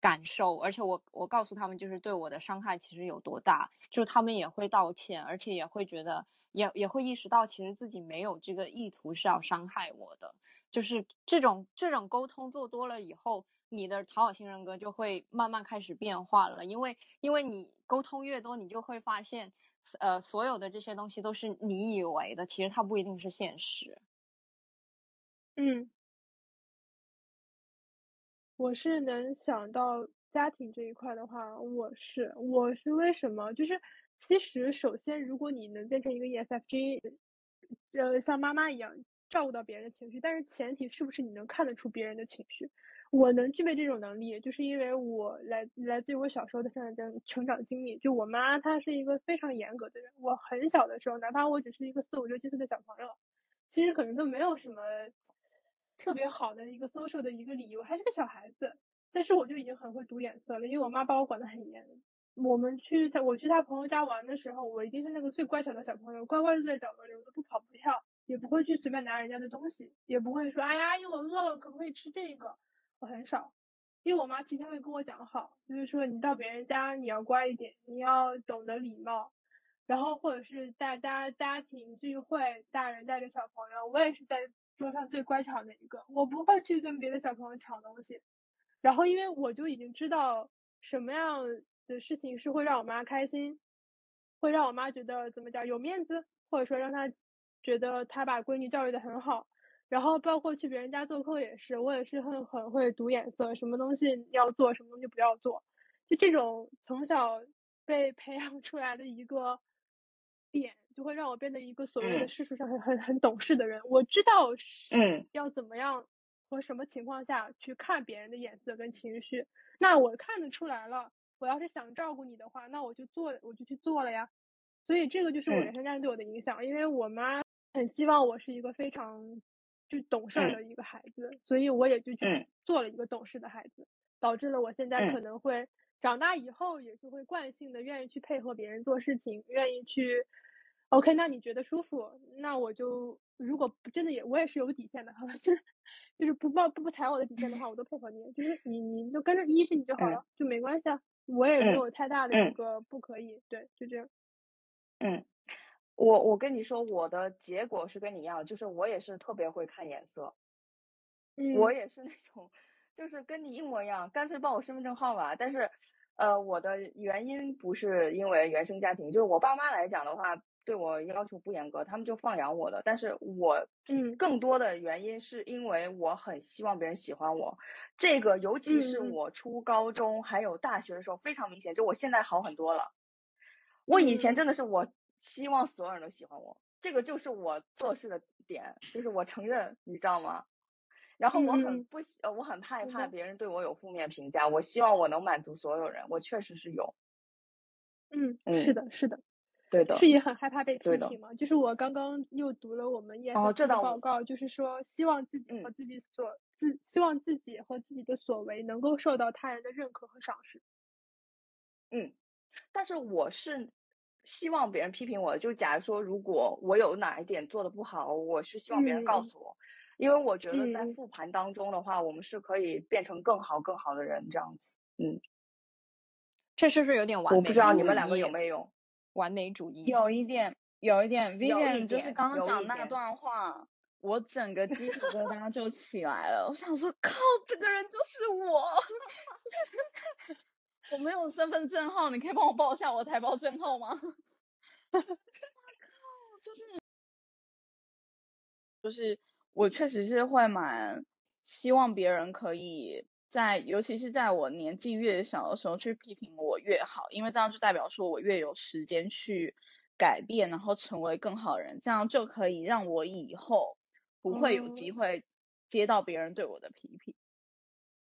[SPEAKER 1] 感受，而且我我告诉他们就是对我的伤害其实有多大，就他们也会道歉，而且也会觉得。也也会意识到，其实自己没有这个意图是要伤害我的，就是这种这种沟通做多了以后，你的讨好型人格就会慢慢开始变化了。因为因为你沟通越多，你就会发现，呃，所有的这些东西都是你以为的，其实它不一定是现实。
[SPEAKER 4] 嗯，我是能想到家庭这一块的话，我是我是为什么就是。其实，首先，如果你能变成一个 ESFJ，呃，像妈妈一样照顾到别人的情绪，但是前提是不是你能看得出别人的情绪？我能具备这种能力，就是因为我来来自于我小时候的成长成长经历。就我妈，她是一个非常严格的人。我很小的时候，哪怕我只是一个四五六七岁的小朋友，其实可能都没有什么特别好的一个 social 的一个理由，还是个小孩子，但是我就已经很会读眼色了，因为我妈把我管得很严。我们去他，我去他朋友家玩的时候，我一定是那个最乖巧的小朋友，乖乖坐在角落里，我都不跑不跳，也不会去随便拿人家的东西，也不会说，哎呀，因为我饿了，可不可以吃这个？我很少，因为我妈提前会跟我讲好，就是说你到别人家你要乖一点，你要懂得礼貌，然后或者是大家家庭聚会，大人带着小朋友，我也是在桌上最乖巧的一个，我不会去跟别的小朋友抢东西，然后因为我就已经知道什么样。的事情是会让我妈开心，会让我妈觉得怎么讲有面子，或者说让她觉得她把闺女教育的很好。然后包括去别人家做客也是，我也是很很会读眼色，什么东西要做，什么东西不要做。就这种从小被培养出来的一个点，就会让我变得一个所谓的世俗上很很很懂事的人。我知道
[SPEAKER 2] 嗯
[SPEAKER 4] 要怎么样和什么情况下去看别人的眼色跟情绪，那我看得出来了。我要是想照顾你的话，那我就做，我就去做了呀。所以这个就是我原生家庭对我的影响，因为我妈很希望我是一个非常就懂事的一个孩子，所以我也就去做了一个懂事的孩子，导致了我现在可能会长大以后也是会惯性的愿意去配合别人做事情，愿意去 OK，那你觉得舒服，那我就如果真的也我也是有底线的，好吧，就是就是不抱不不踩我的底线的话，我都配合你，就是你你就跟着依着你就好了，就没关系啊，我也没有太大的一个不可以，对，就这样。
[SPEAKER 2] 嗯，我我跟你说，我的结果是跟你一样，就是我也是特别会看颜色，
[SPEAKER 4] 嗯，
[SPEAKER 2] 我也是那种，就是跟你一模一样，干脆报我身份证号码，但是。呃，我的原因不是因为原生家庭，就是我爸妈来讲的话，对我要求不严格，他们就放养我的。但是我，
[SPEAKER 4] 嗯，
[SPEAKER 2] 更多的原因是因为我很希望别人喜欢我。这个尤其是我初高中还有大学的时候非常明显，就我现在好很多了。我以前真的是我希望所有人都喜欢我，这个就是我做事的点，就是我承认，你知道吗？然后我很不，呃，我很害怕别人对我有负面评价。我希望我能满足所有人，我确实是有。
[SPEAKER 4] 嗯，是的，是的，
[SPEAKER 2] 对的。
[SPEAKER 4] 是也很害怕被批评吗？就是我刚刚又读了我们 E S 的报告，就是说希望自己和自己所自，希望自己和自己的所为能够受到他人的认可和赏识。
[SPEAKER 2] 嗯，但是我是希望别人批评我，就假如说如果我有哪一点做的不好，我是希望别人告诉我。因为我觉得在复盘当中的话，我们是可以变成更好、更好的人，这样子。嗯，
[SPEAKER 1] 这是不是有点完美？
[SPEAKER 2] 我不知道你们两个有没有
[SPEAKER 1] 完美主义？
[SPEAKER 3] 有一点，有一点。Vivian 就是刚刚讲那段话，我整个鸡皮疙瘩就起来了。我想说，靠，这个人就是我。我没有身份证号，你可以帮我报一下我台胞证号吗？我靠，就是，就是。我确实是会蛮希望别人可以在，尤其是在我年纪越小的时候去批评我越好，因为这样就代表说我越有时间去改变，然后成为更好的人，这样就可以让我以后不会有机会接到别人对我的批评。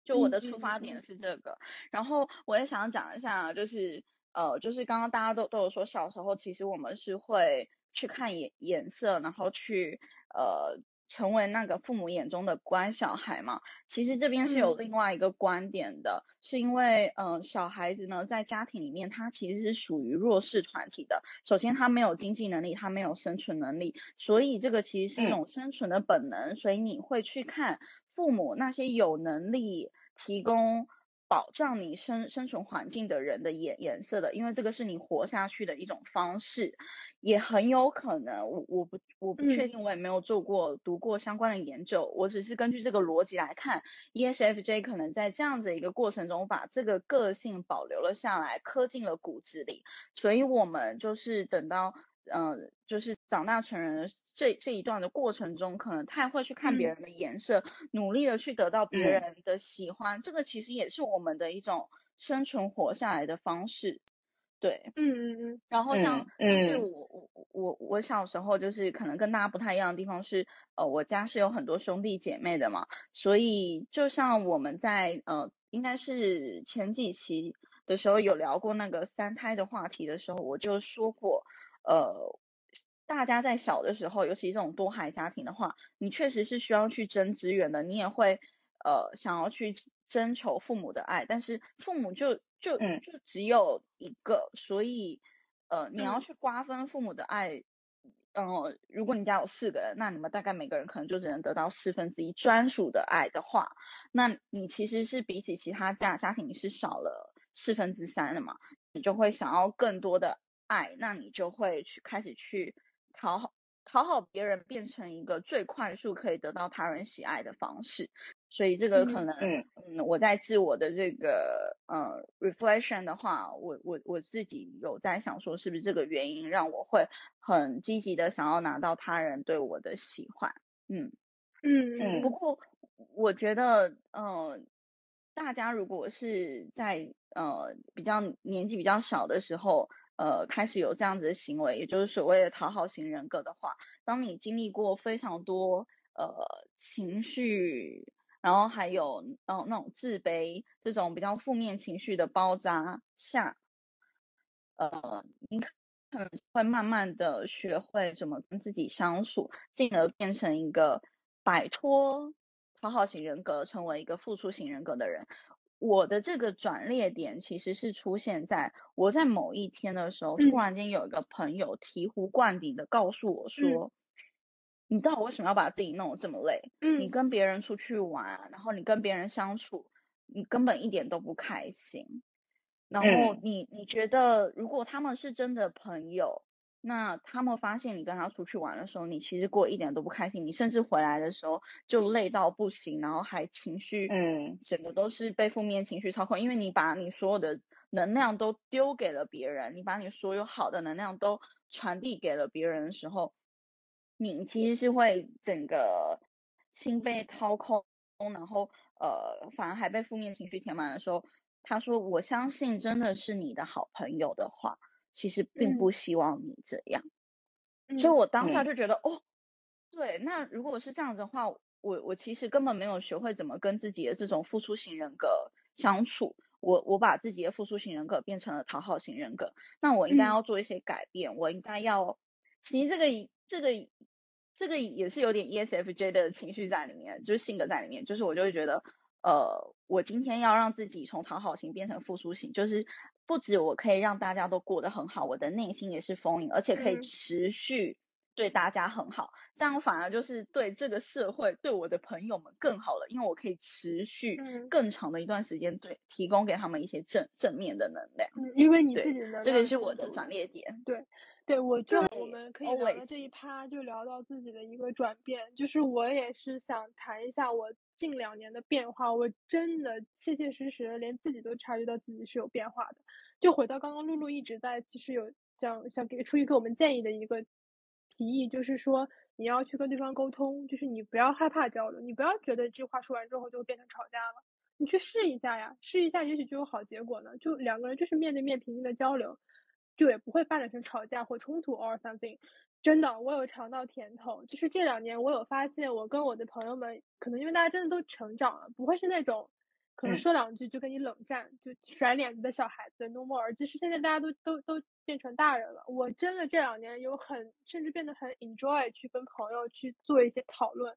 [SPEAKER 3] 就我的出发点是这个，然后我也想讲一下，就是呃，就是刚刚大家都都有说，小时候其实我们是会去看颜颜色，然后去呃。成为那个父母眼中的乖小孩嘛？其实这边是有另外一个观点的，是因为，嗯，小孩子呢在家庭里面，他其实是属于弱势团体的。首先，他没有经济能力，他没有生存能力，所以这个其实是一种生存的本能。所以你会去看父母那些有能力提供保障你生生存环境的人的颜颜色的，因为这个是你活下去的一种方式。也很有可能，我我不我不确定，我也没有做过读过相关的研究，我只是根据这个逻辑来看，ESFJ 可能在这样子一个过程中把这个个性保留了下来，刻进了骨子里，所以我们就是等到嗯，就是长大成人的这这一段的过程中，可能太会去看别人的颜色，努力的去得到别人的喜欢，这个其实也是我们的一种生存活下来的方式。对，
[SPEAKER 4] 嗯嗯嗯，
[SPEAKER 3] 然后像就是我我我我小时候就是可能跟大家不太一样的地方是，呃，我家是有很多兄弟姐妹的嘛，所以就像我们在呃应该是前几期的时候有聊过那个三胎的话题的时候，我就说过，呃，大家在小的时候，尤其这种多孩家庭的话，你确实是需要去争资源的，你也会呃想要去征求父母的爱，但是父母就。就就只有一个，所以呃，你要去瓜分父母的爱，嗯，如果你家有四个人，那你们大概每个人可能就只能得到四分之一专属的爱的话，那你其实是比起其他家家庭你是少了四分之三的嘛，你就会想要更多的爱，那你就会去开始去讨好讨好别人，变成一个最快速可以得到他人喜爱的方式。所以这个可能，嗯嗯，我在自我的这个呃 reflection 的话，我我我自己有在想说，是不是这个原因让我会很积极的想要拿到他人对我的喜欢，
[SPEAKER 4] 嗯嗯嗯。
[SPEAKER 3] 不过我觉得，嗯，大家如果是在呃比较年纪比较小的时候，呃开始有这样子的行为，也就是所谓的讨好型人格的话，当你经历过非常多呃情绪。然后还有，嗯，那种自卑这种比较负面情绪的包扎下，呃，你可能会慢慢的学会怎么跟自己相处，进而变成一个摆脱讨好型人格，成为一个付出型人格的人。我的这个转捩点其实是出现在我在某一天的时候，突然间有一个朋友醍醐灌顶的告诉我说：“你到底为什么要把自己弄得这么累？你跟别人出去玩，然后你跟别人相处，你根本一点都不开心。然后你你觉得，如果他们是真的朋友？”那他们发现你跟他出去玩的时候，你其实过一点都不开心，你甚至回来的时候就累到不行，然后还情绪，嗯，整个都是被负面情绪操控，因为你把你所有的能量都丢给了别人，你把你所有好的能量都传递给了别人的时候，你其实是会整个心被掏空，然后呃，反而还被负面情绪填满的时候，他说：“我相信真的是你的好朋友的话。”其实并不希望你这样，所以我当下就觉得，哦，对，那如果是这样子的话，我我其实根本没有学会怎么跟自己的这种付出型人格相处，我我把自己的付出型人格变成了讨好型人格，那我应该要做一些改变，我应该要，其实这个这个这个也是有点 ESFJ 的情绪在里面，就是性格在里面，就是我就会觉得，呃，我今天要让自己从讨好型变成付出型，就是。不止我可以让大家都过得很好，我的内心也是丰盈，而且可以持续对大家很好，这样反而就是对这个社会、对我的朋友们更好了，因为我可以持续更长的一段时间对提供给他们一些正正面的能量。
[SPEAKER 4] 嗯，因为你。自己的
[SPEAKER 3] 这个是我的转捩点。
[SPEAKER 4] 对，对我。就我们可以聊到这一趴，就聊到自己的一个转变，就是我也是想谈一下我近两年的变化，我真的切切实实连自己都察觉到自己是有变化的。就回到刚刚露露一直在其实有想想给出一个我们建议的一个提议，就是说你要去跟对方沟通，就是你不要害怕交流，你不要觉得这话说完之后就会变成吵架了，你去试一下呀，试一下也许就有好结果呢。就两个人就是面对面平静的交流，就也不会发展成吵架或冲突 or something。真的，我有尝到甜头，就是这两年我有发现，我跟我的朋友们，可能因为大家真的都成长了，不会是那种。可能说两句就跟你冷战，就甩脸子的小孩子，no more。就是现在大家都都都变成大人了。我真的这两年有很，甚至变得很 enjoy 去跟朋友去做一些讨论，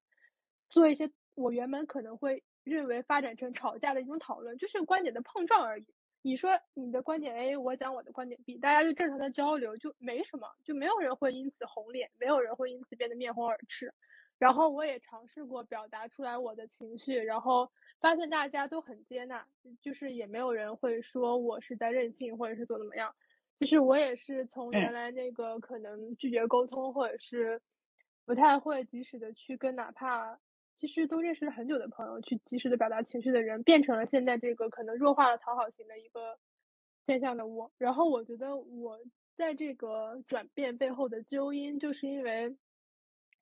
[SPEAKER 4] 做一些我原本可能会认为发展成吵架的一种讨论，就是观点的碰撞而已。你说你的观点 A，我讲我的观点 B，大家就正常的交流，就没什么，就没有人会因此红脸，没有人会因此变得面红耳赤。然后我也尝试过表达出来我的情绪，然后发现大家都很接纳，就是也没有人会说我是在任性或者是做怎么样。就是我也是从原来那个可能拒绝沟通或者是不太会及时的去跟哪怕其实都认识了很久的朋友去及时的表达情绪的人，变成了现在这个可能弱化了讨好型的一个现象的我。然后我觉得我在这个转变背后的纠因，就是因为。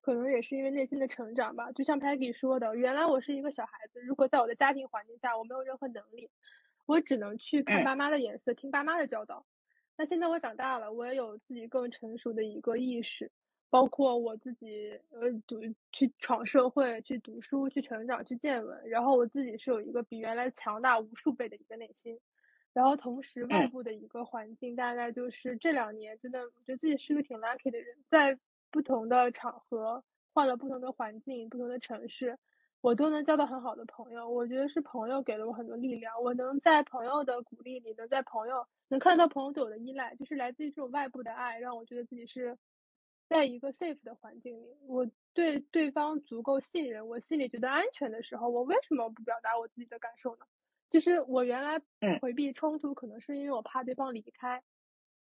[SPEAKER 4] 可能也是因为内心的成长吧，就像 Peggy 说的，原来我是一个小孩子，如果在我的家庭环境下，我没有任何能力，我只能去看爸妈的眼色，听爸妈的教导。那现在我长大了，我也有自己更成熟的一个意识，包括我自己呃读去闯社会，去读书，去成长，去见闻。然后我自己是有一个比原来强大无数倍的一个内心，然后同时外部的一个环境，大概就是这两年真的，我觉得自己是个挺 lucky 的人，在。不同的场合，换了不同的环境，不同的城市，我都能交到很好的朋友。我觉得是朋友给了我很多力量。我能在朋友的鼓励里，能在朋友能看到朋友对我的依赖，就是来自于这种外部的爱，让我觉得自己是在一个 safe 的环境里。我对对方足够信任，我心里觉得安全的时候，我为什么不表达我自己的感受呢？就是我原来回避冲突，可能是因为我怕对方离开。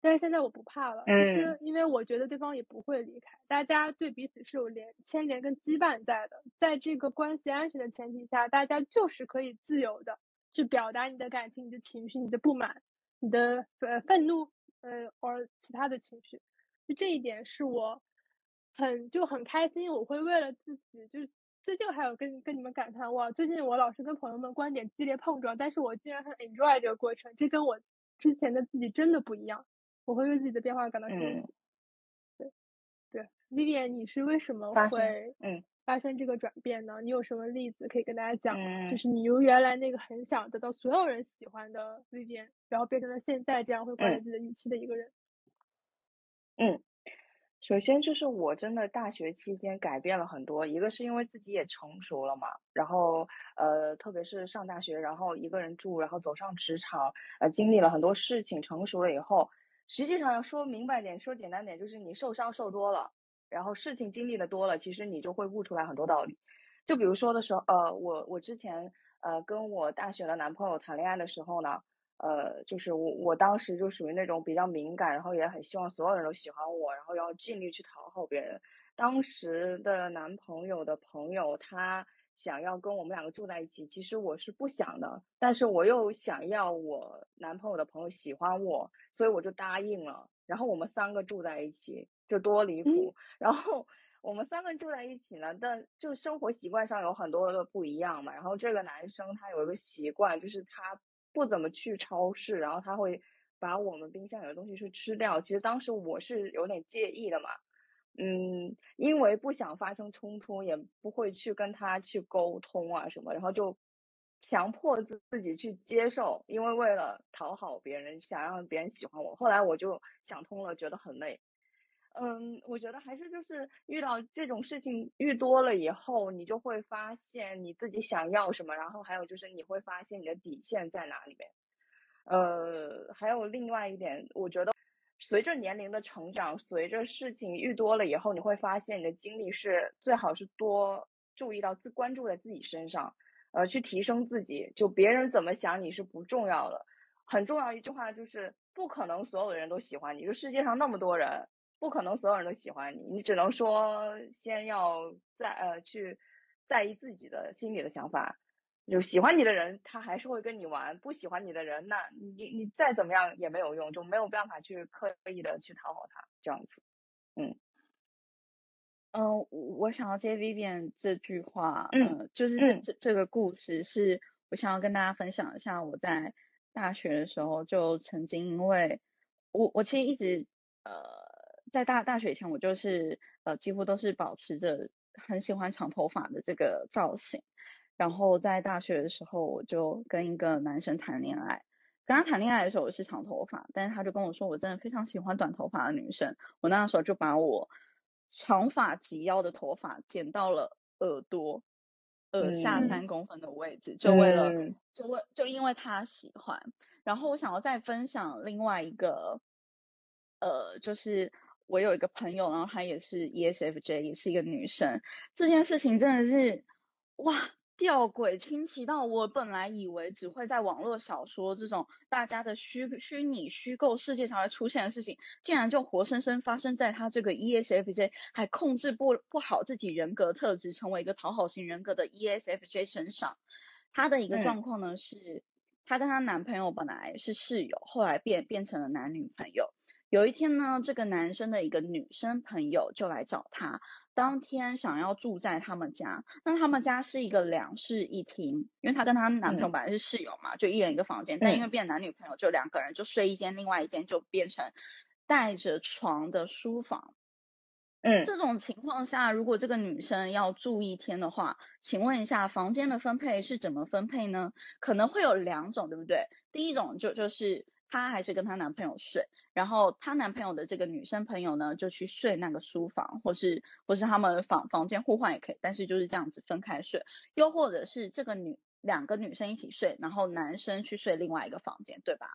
[SPEAKER 4] 但是现在我不怕了，就是因为我觉得对方也不会离开，大家对彼此是有连牵连跟羁绊在的，在这个关系安全的前提下，大家就是可以自由的去表达你的感情、你的情绪、你的不满、你的呃愤怒，呃或其他的情绪，就这一点是我很就很开心，我会为了自己，就是最近还有跟跟你们感叹哇，最近我老是跟朋友们观点激烈碰撞，但是我竟然很 enjoy 这个过程，这跟我之前的自己真的不一样。我会为自己的变化感到欣喜。对，对，Vivian，你是为什么会嗯发生这个转变呢？你有什么例子可以跟大家讲？就是你由原来那个很想得到所有人喜欢的 Vivian，然后变成了现在这样会管理自己的预期的一个人。
[SPEAKER 2] 嗯，首先就是我真的大学期间改变了很多，一个是因为自己也成熟了嘛，然后呃，特别是上大学，然后一个人住，然后走上职场，呃，经历了很多事情，成熟了以后，实际上要说明白点，说简单点，就是你受伤受多了，然后事情经历的多了，其实你就会悟出来很多道理。就比如说的时候，呃，我我之前呃跟我大学的男朋友谈恋爱的时候呢。呃，就是我，我当时就属于那种比较敏感，然后也很希望所有人都喜欢我，然后要尽力去讨好别人。当时的男朋友的朋友，他想要跟我们两个住在一起，其实我是不想的，但是我又想要我男朋友的朋友喜欢我，所以我就答应了。然后我们三个住在一起，就多离谱。然后我们三个人住在一起呢，但就生活习惯上有很多的不一样嘛。然后这个男生他有一个习惯，就是他。不怎么去超市，然后他会把我们冰箱里的东西去吃掉。其实当时我是有点介意的嘛，嗯，因为不想发生冲突，也不会去跟他去沟通啊什么，然后就强迫自自己去接受，因为为了讨好别人，想让别人喜欢我。后来我就想通了，觉得很累。嗯，我觉得还是就是遇到这种事情遇多了以后，你就会发现你自己想要什么，然后还有就是你会发现你的底线在哪里面。呃，还有另外一点，我觉得随着年龄的成长，随着事情遇多了以后，你会发现你的精力是最好是多注意到自关注在自己身上，呃，去提升自己。就别人怎么想你是不重要的，很重要一句话就是不可能所有的人都喜欢你，就世界上那么多人。不可能所有人都喜欢你，你只能说先要在呃去在意自己的心里的想法。就喜欢你的人，他还是会跟你玩；不喜欢你的人，那你你再怎么样也没有用，就没有办法去刻意的去讨好他这样子。嗯
[SPEAKER 3] 嗯，我想要接 Vivian 这句话，嗯，就是这这这个故事是我想要跟大家分享一下。我在大学的时候就曾经因为我我其实一直呃。在大大学前，我就是呃几乎都是保持着很喜欢长头发的这个造型。然后在大学的时候，我就跟一个男生谈恋爱。跟他谈恋爱的时候，我是长头发，但是他就跟我说，我真的非常喜欢短头发的女生。我那时候就把我长发及腰的头发剪到了耳朵耳下三公分的位置，就为了就为就因为他喜欢。然后我想要再分享另外一个，呃，就是。我有一个朋友，然后她也是 ESFJ，也是一个女生。这件事情真的是哇，吊诡清奇到我本来以为只会在网络小说这种大家的虚虚拟虚构世界才会出现的事情，竟然就活生生发生在她这个 ESFJ 还控制不不好自己人格特质，成为一个讨好型人格的 ESFJ 身上。她的一个状况呢是，她跟她男朋友本来是室友，后来变变成了男女朋友。有一天呢，这个男生的一个女生朋友就来找他，当天想要住在他们家。那他们家是一个两室一厅，因为她跟她男朋友本来是室友嘛，就一人一个房间。但因为变男女朋友，就两个人就睡一间，另外一间就变成带着床的书房。
[SPEAKER 2] 嗯，
[SPEAKER 3] 这种情况下，如果这个女生要住一天的话，请问一下，房间的分配是怎么分配呢？可能会有两种，对不对？第一种就就是她还是跟她男朋友睡。然后她男朋友的这个女生朋友呢，就去睡那个书房，或是或是他们房房间互换也可以，但是就是这样子分开睡。又或者是这个女两个女生一起睡，然后男生去睡另外一个房间，对吧？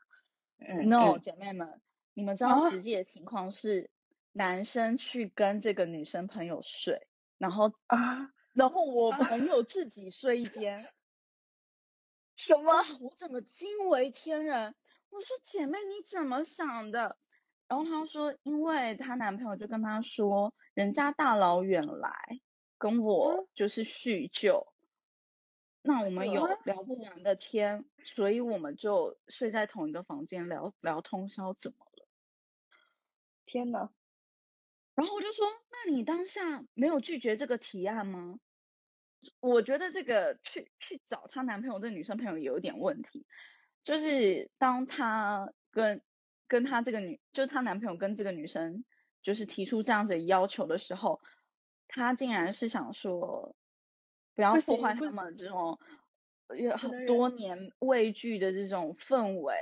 [SPEAKER 2] 嗯
[SPEAKER 3] ，no，姐妹们，你们知道实际的情况是，男生去跟这个女生朋友睡，然后
[SPEAKER 2] 啊，
[SPEAKER 3] 然后我朋友自己睡一间，
[SPEAKER 2] 什么？
[SPEAKER 3] 我整个惊为天人。我说姐妹你怎么想的？然后她说，因为她男朋友就跟她说，人家大老远来跟我就是叙旧，那我们有聊不完的天，所以我们就睡在同一个房间聊聊通宵，怎么了？
[SPEAKER 2] 天呐！
[SPEAKER 3] 然后我就说，那你当下没有拒绝这个提案吗？我觉得这个去去找她男朋友这女生朋友有点问题。就是当他跟跟他这个女，就是她男朋友跟这个女生，就是提出这样子要求的时候，他竟然是想说，不要破坏他们这种有很多年畏惧的这种氛围，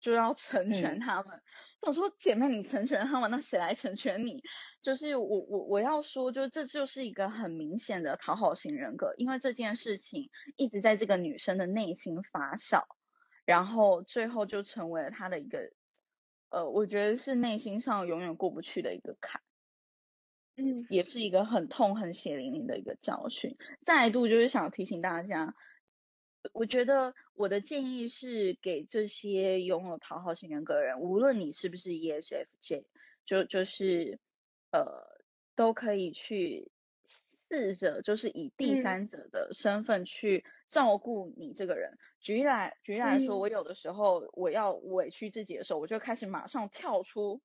[SPEAKER 3] 就要成全他们。我说姐妹，你成全他们，那谁来成全你？就是我我我要说，就是这就是一个很明显的讨好型人格，因为这件事情一直在这个女生的内心发酵，然后最后就成为了他的一个，呃，我觉得是内心上永远过不去的一个坎。
[SPEAKER 4] 嗯，
[SPEAKER 3] 也是一个很痛、很血淋淋的一个教训。再度就是想提醒大家，我觉得我的建议是给这些拥有讨好型人格的人，无论你是不是 ESFJ，就就是呃，都可以去试着就是以第三者的身份去照顾你这个人。举例来举例来说，我有的时候我要委屈自己的时候，我就开始马上跳出。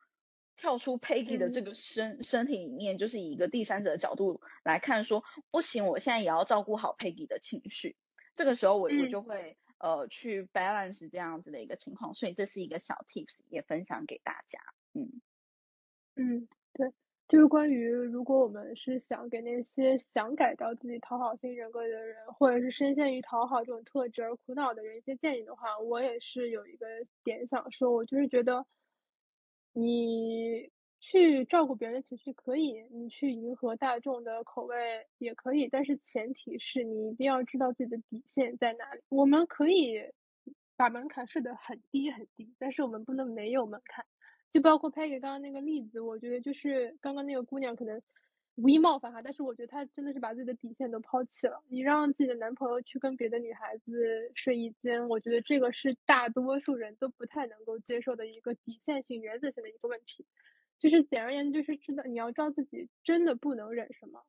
[SPEAKER 3] 跳出 Peggy 的这个身身体里面，就是以一个第三者的角度来看，说不行，我现在也要照顾好 Peggy 的情绪。这个时候，我我就会呃去 balance 这样子的一个情况。所以这是一个小 tips，也分享给大家。
[SPEAKER 4] 嗯嗯，对，就是关于如果我们是想给那些想改掉自己讨好型人格的人，或者是深陷于讨好这种特质而苦恼的人一些建议的话，我也是有一个点想说，我就是觉得。你去照顾别人的情绪可以，你去迎合大众的口味也可以，但是前提是你一定要知道自己的底线在哪里。我们可以把门槛设得很低很低，但是我们不能没有门槛。就包括拍给刚刚那个例子，我觉得就是刚刚那个姑娘可能。无意冒犯哈，但是我觉得她真的是把自己的底线都抛弃了。你让自己的男朋友去跟别的女孩子睡一间，我觉得这个是大多数人都不太能够接受的一个底线性、原则性的一个问题。就是简而言之，就是知道你要知道自己真的不能忍什么。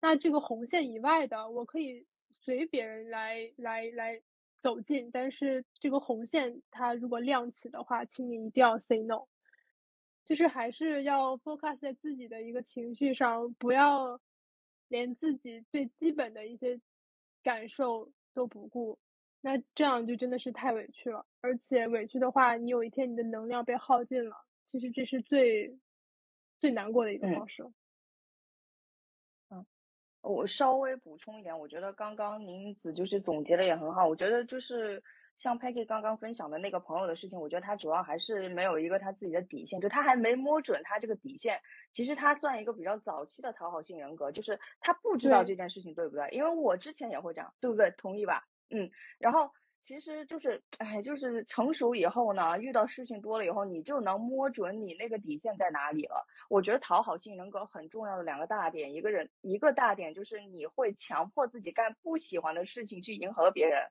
[SPEAKER 4] 那这个红线以外的，我可以随别人来来来走近，但是这个红线它如果亮起的话，请你一定要 say no。就是还是要 focus 在自己的一个情绪上，不要连自己最基本的一些感受都不顾，那这样就真的是太委屈了。而且委屈的话，你有一天你的能量被耗尽了，其实这是最最难过的一个方式。
[SPEAKER 2] 嗯，我稍微补充一点，我觉得刚刚宁子就是总结的也很好，我觉得就是。像 Peggy 刚刚分享的那个朋友的事情，我觉得他主要还是没有一个他自己的底线，就他还没摸准他这个底线。其实他算一个比较早期的讨好性人格，就是他不知道这件事情对不对？因为我之前也会这样，对不对？同意吧？嗯。然后其实就是，哎，就是成熟以后呢，遇到事情多了以后，你就能摸准你那个底线在哪里了。我觉得讨好性人格很重要的两个大点，一个人一个大点就是你会强迫自己干不喜欢的事情去迎合别人。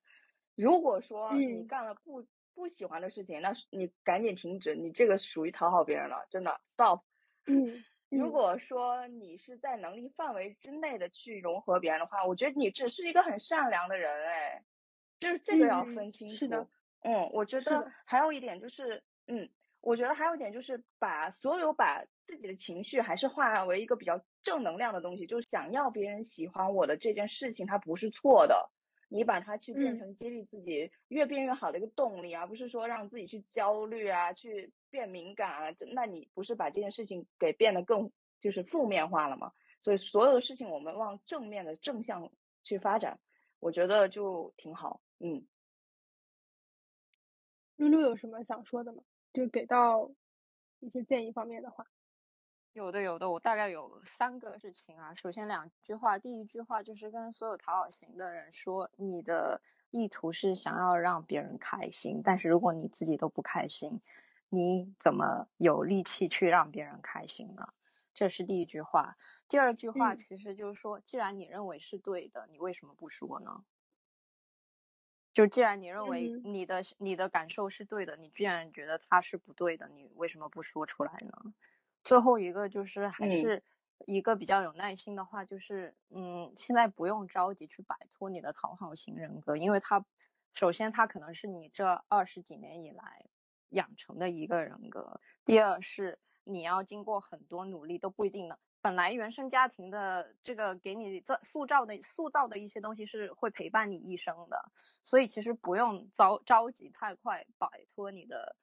[SPEAKER 2] 如果说你干了不不喜欢的事情，那你赶紧停止，你这个属于讨好别人了，真的 stop。
[SPEAKER 4] 嗯，
[SPEAKER 2] 如果说你是在能力范围之内的去融合别人的话，我觉得你只是一个很善良的人，哎，就是这个要分清楚。
[SPEAKER 4] 是的，
[SPEAKER 2] 嗯，我觉得还有一点就是，嗯，我觉得还有一点就是把所有把自己的情绪还是化为一个比较正能量的东西，就是想要别人喜欢我的这件事情，它不是错的。你把它去变成激励自己越变越好的一个动力，而不是说让自己去焦虑啊，去变敏感啊，那你不是把这件事情给变得更就是负面化了吗？所以所有的事情我们往正面的正向去发展，我觉得就挺好。嗯，
[SPEAKER 4] 露露有什么想说的吗？就给到一些建议方面的话。
[SPEAKER 1] 有的有的，我大概有三个事情啊。首先两句话，第一句话就是跟所有讨好型的人说，你的意图是想要让别人开心，但是如果你自己都不开心，你怎么有力气去让别人开心呢？这是第一句话。第二句话其实就是说，既然你认为是对的，你为什么不说呢？就既然你认为你的你的感受是对的，你居然觉得他是不对的，你为什么不说出来呢？最后一个就是还是一个比较有耐心的话，就是嗯，现在不用着急去摆脱你的讨好型人格，因为他首先他可能是你这二十几年以来养成的一个人格，第二是你要经过很多努力都不一定能，本来原生家庭的这个给你这塑造的塑造的一些东西是会陪伴你一生的，所以其实不用着着急太快摆脱你的。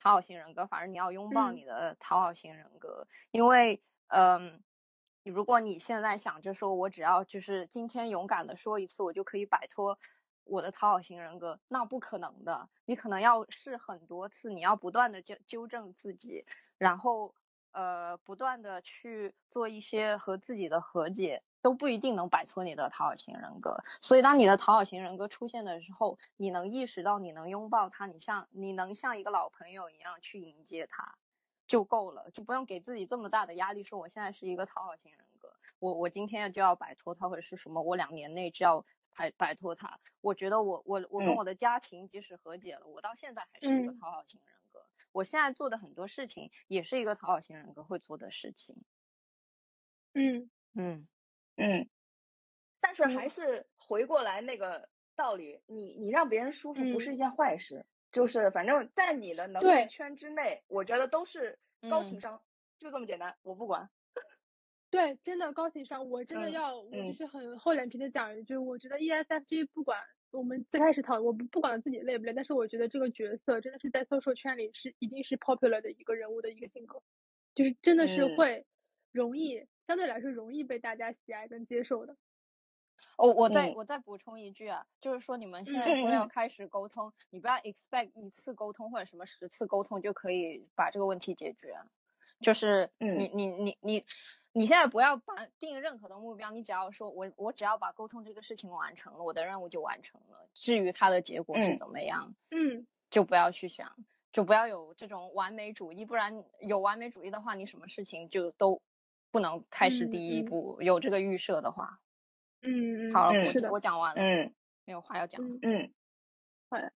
[SPEAKER 1] 讨好型人格，反而你要拥抱你的讨好型人格，因为，嗯，如果你现在想着说，我只要就是今天勇敢的说一次，我就可以摆脱我的讨好型人格，那不可能的。你可能要试很多次，你要不断的纠纠正自己，然后呃，不断的去做一些和自己的和解，都不一定能摆脱你的讨好型人格。所以，当你的讨好型人格出现的时候，你能意识到，你能拥抱他，你像你能像一个老朋友一样去迎接他，就够了，就不用给自己这么大的压力，说我现在是一个讨好型人格，我我今天就要摆脱他，或者是什么，我两年内就要。摆摆脱他，我觉得我我我跟我的家庭即使和解了，我到现在还是一个讨好型人格。我现在做的很多事情也是一个讨好型人格会做的事情。
[SPEAKER 4] 嗯
[SPEAKER 1] 嗯
[SPEAKER 2] 嗯，但是还是回过来那个道理，你你让别人舒服不是一件坏事，就是反正在你的能力圈之内，我觉得都是高情商，就这么简单，我不管。
[SPEAKER 4] 对，真的高情商，我真的要，我就是很厚脸皮的讲一句，我觉得 ESFJ 不管我们最开始讨论，我不不管自己累不累，但是我觉得这个角色真的是在 social 圈里是一定是 popular 的一个人物的一个性格，就是真的是会容易相对来说容易被大家喜爱跟接受的。
[SPEAKER 1] 哦，我再我再补充一句啊，就是说你们现在说要开始沟通，你不要 expect 一次沟通或者什么十次沟通就可以把这个问题解决，就是你你你你。你现在不要把定任何的目标，你只要说我我只要把沟通这个事情完成了，我的任务就完成了。至于它的结果是怎么样，
[SPEAKER 4] 嗯，
[SPEAKER 1] 就不要去想，就不要有这种完美主义。不然有完美主义的话，你什么事情就都不能开始第一步。有这个预设的话，
[SPEAKER 4] 嗯
[SPEAKER 1] 嗯，好
[SPEAKER 4] 了，
[SPEAKER 1] 我我讲完了，
[SPEAKER 2] 嗯，
[SPEAKER 1] 没有话要讲，
[SPEAKER 2] 嗯，
[SPEAKER 4] 好的。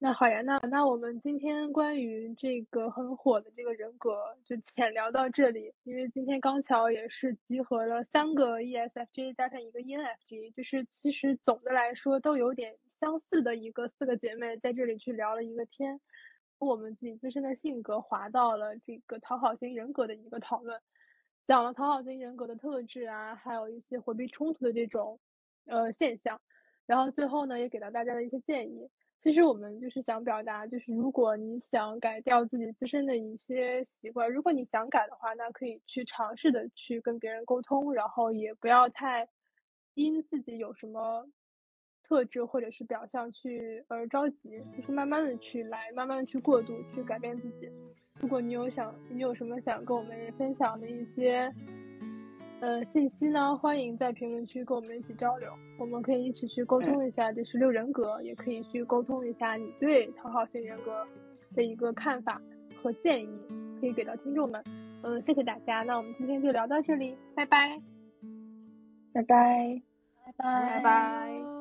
[SPEAKER 4] 那好呀，那那我们今天关于这个很火的这个人格就浅聊到这里，因为今天刚巧也是集合了三个 ESFJ 加上一个 ENFJ，就是其实总的来说都有点相似的一个四个姐妹在这里去聊了一个天，我们自己自身的性格滑到了这个讨好型人格的一个讨论，讲了讨好型人格的特质啊，还有一些回避冲突的这种呃现象，然后最后呢也给到大家的一些建议。其实我们就是想表达，就是如果你想改掉自己自身的一些习惯，如果你想改的话，那可以去尝试的去跟别人沟通，然后也不要太因自己有什么特质或者是表象去而着急，就是慢慢的去来，慢慢的去过渡，去改变自己。如果你有想，你有什么想跟我们分享的一些。呃，信息呢？欢迎在评论区跟我们一起交流，我们可以一起去沟通一下这十六人格，也可以去沟通一下你对讨好型人格的一个看法和建议，可以给到听众们。嗯，谢谢大家，那我们今天就聊到这里，拜拜，
[SPEAKER 2] 拜拜，
[SPEAKER 1] 拜拜，拜拜。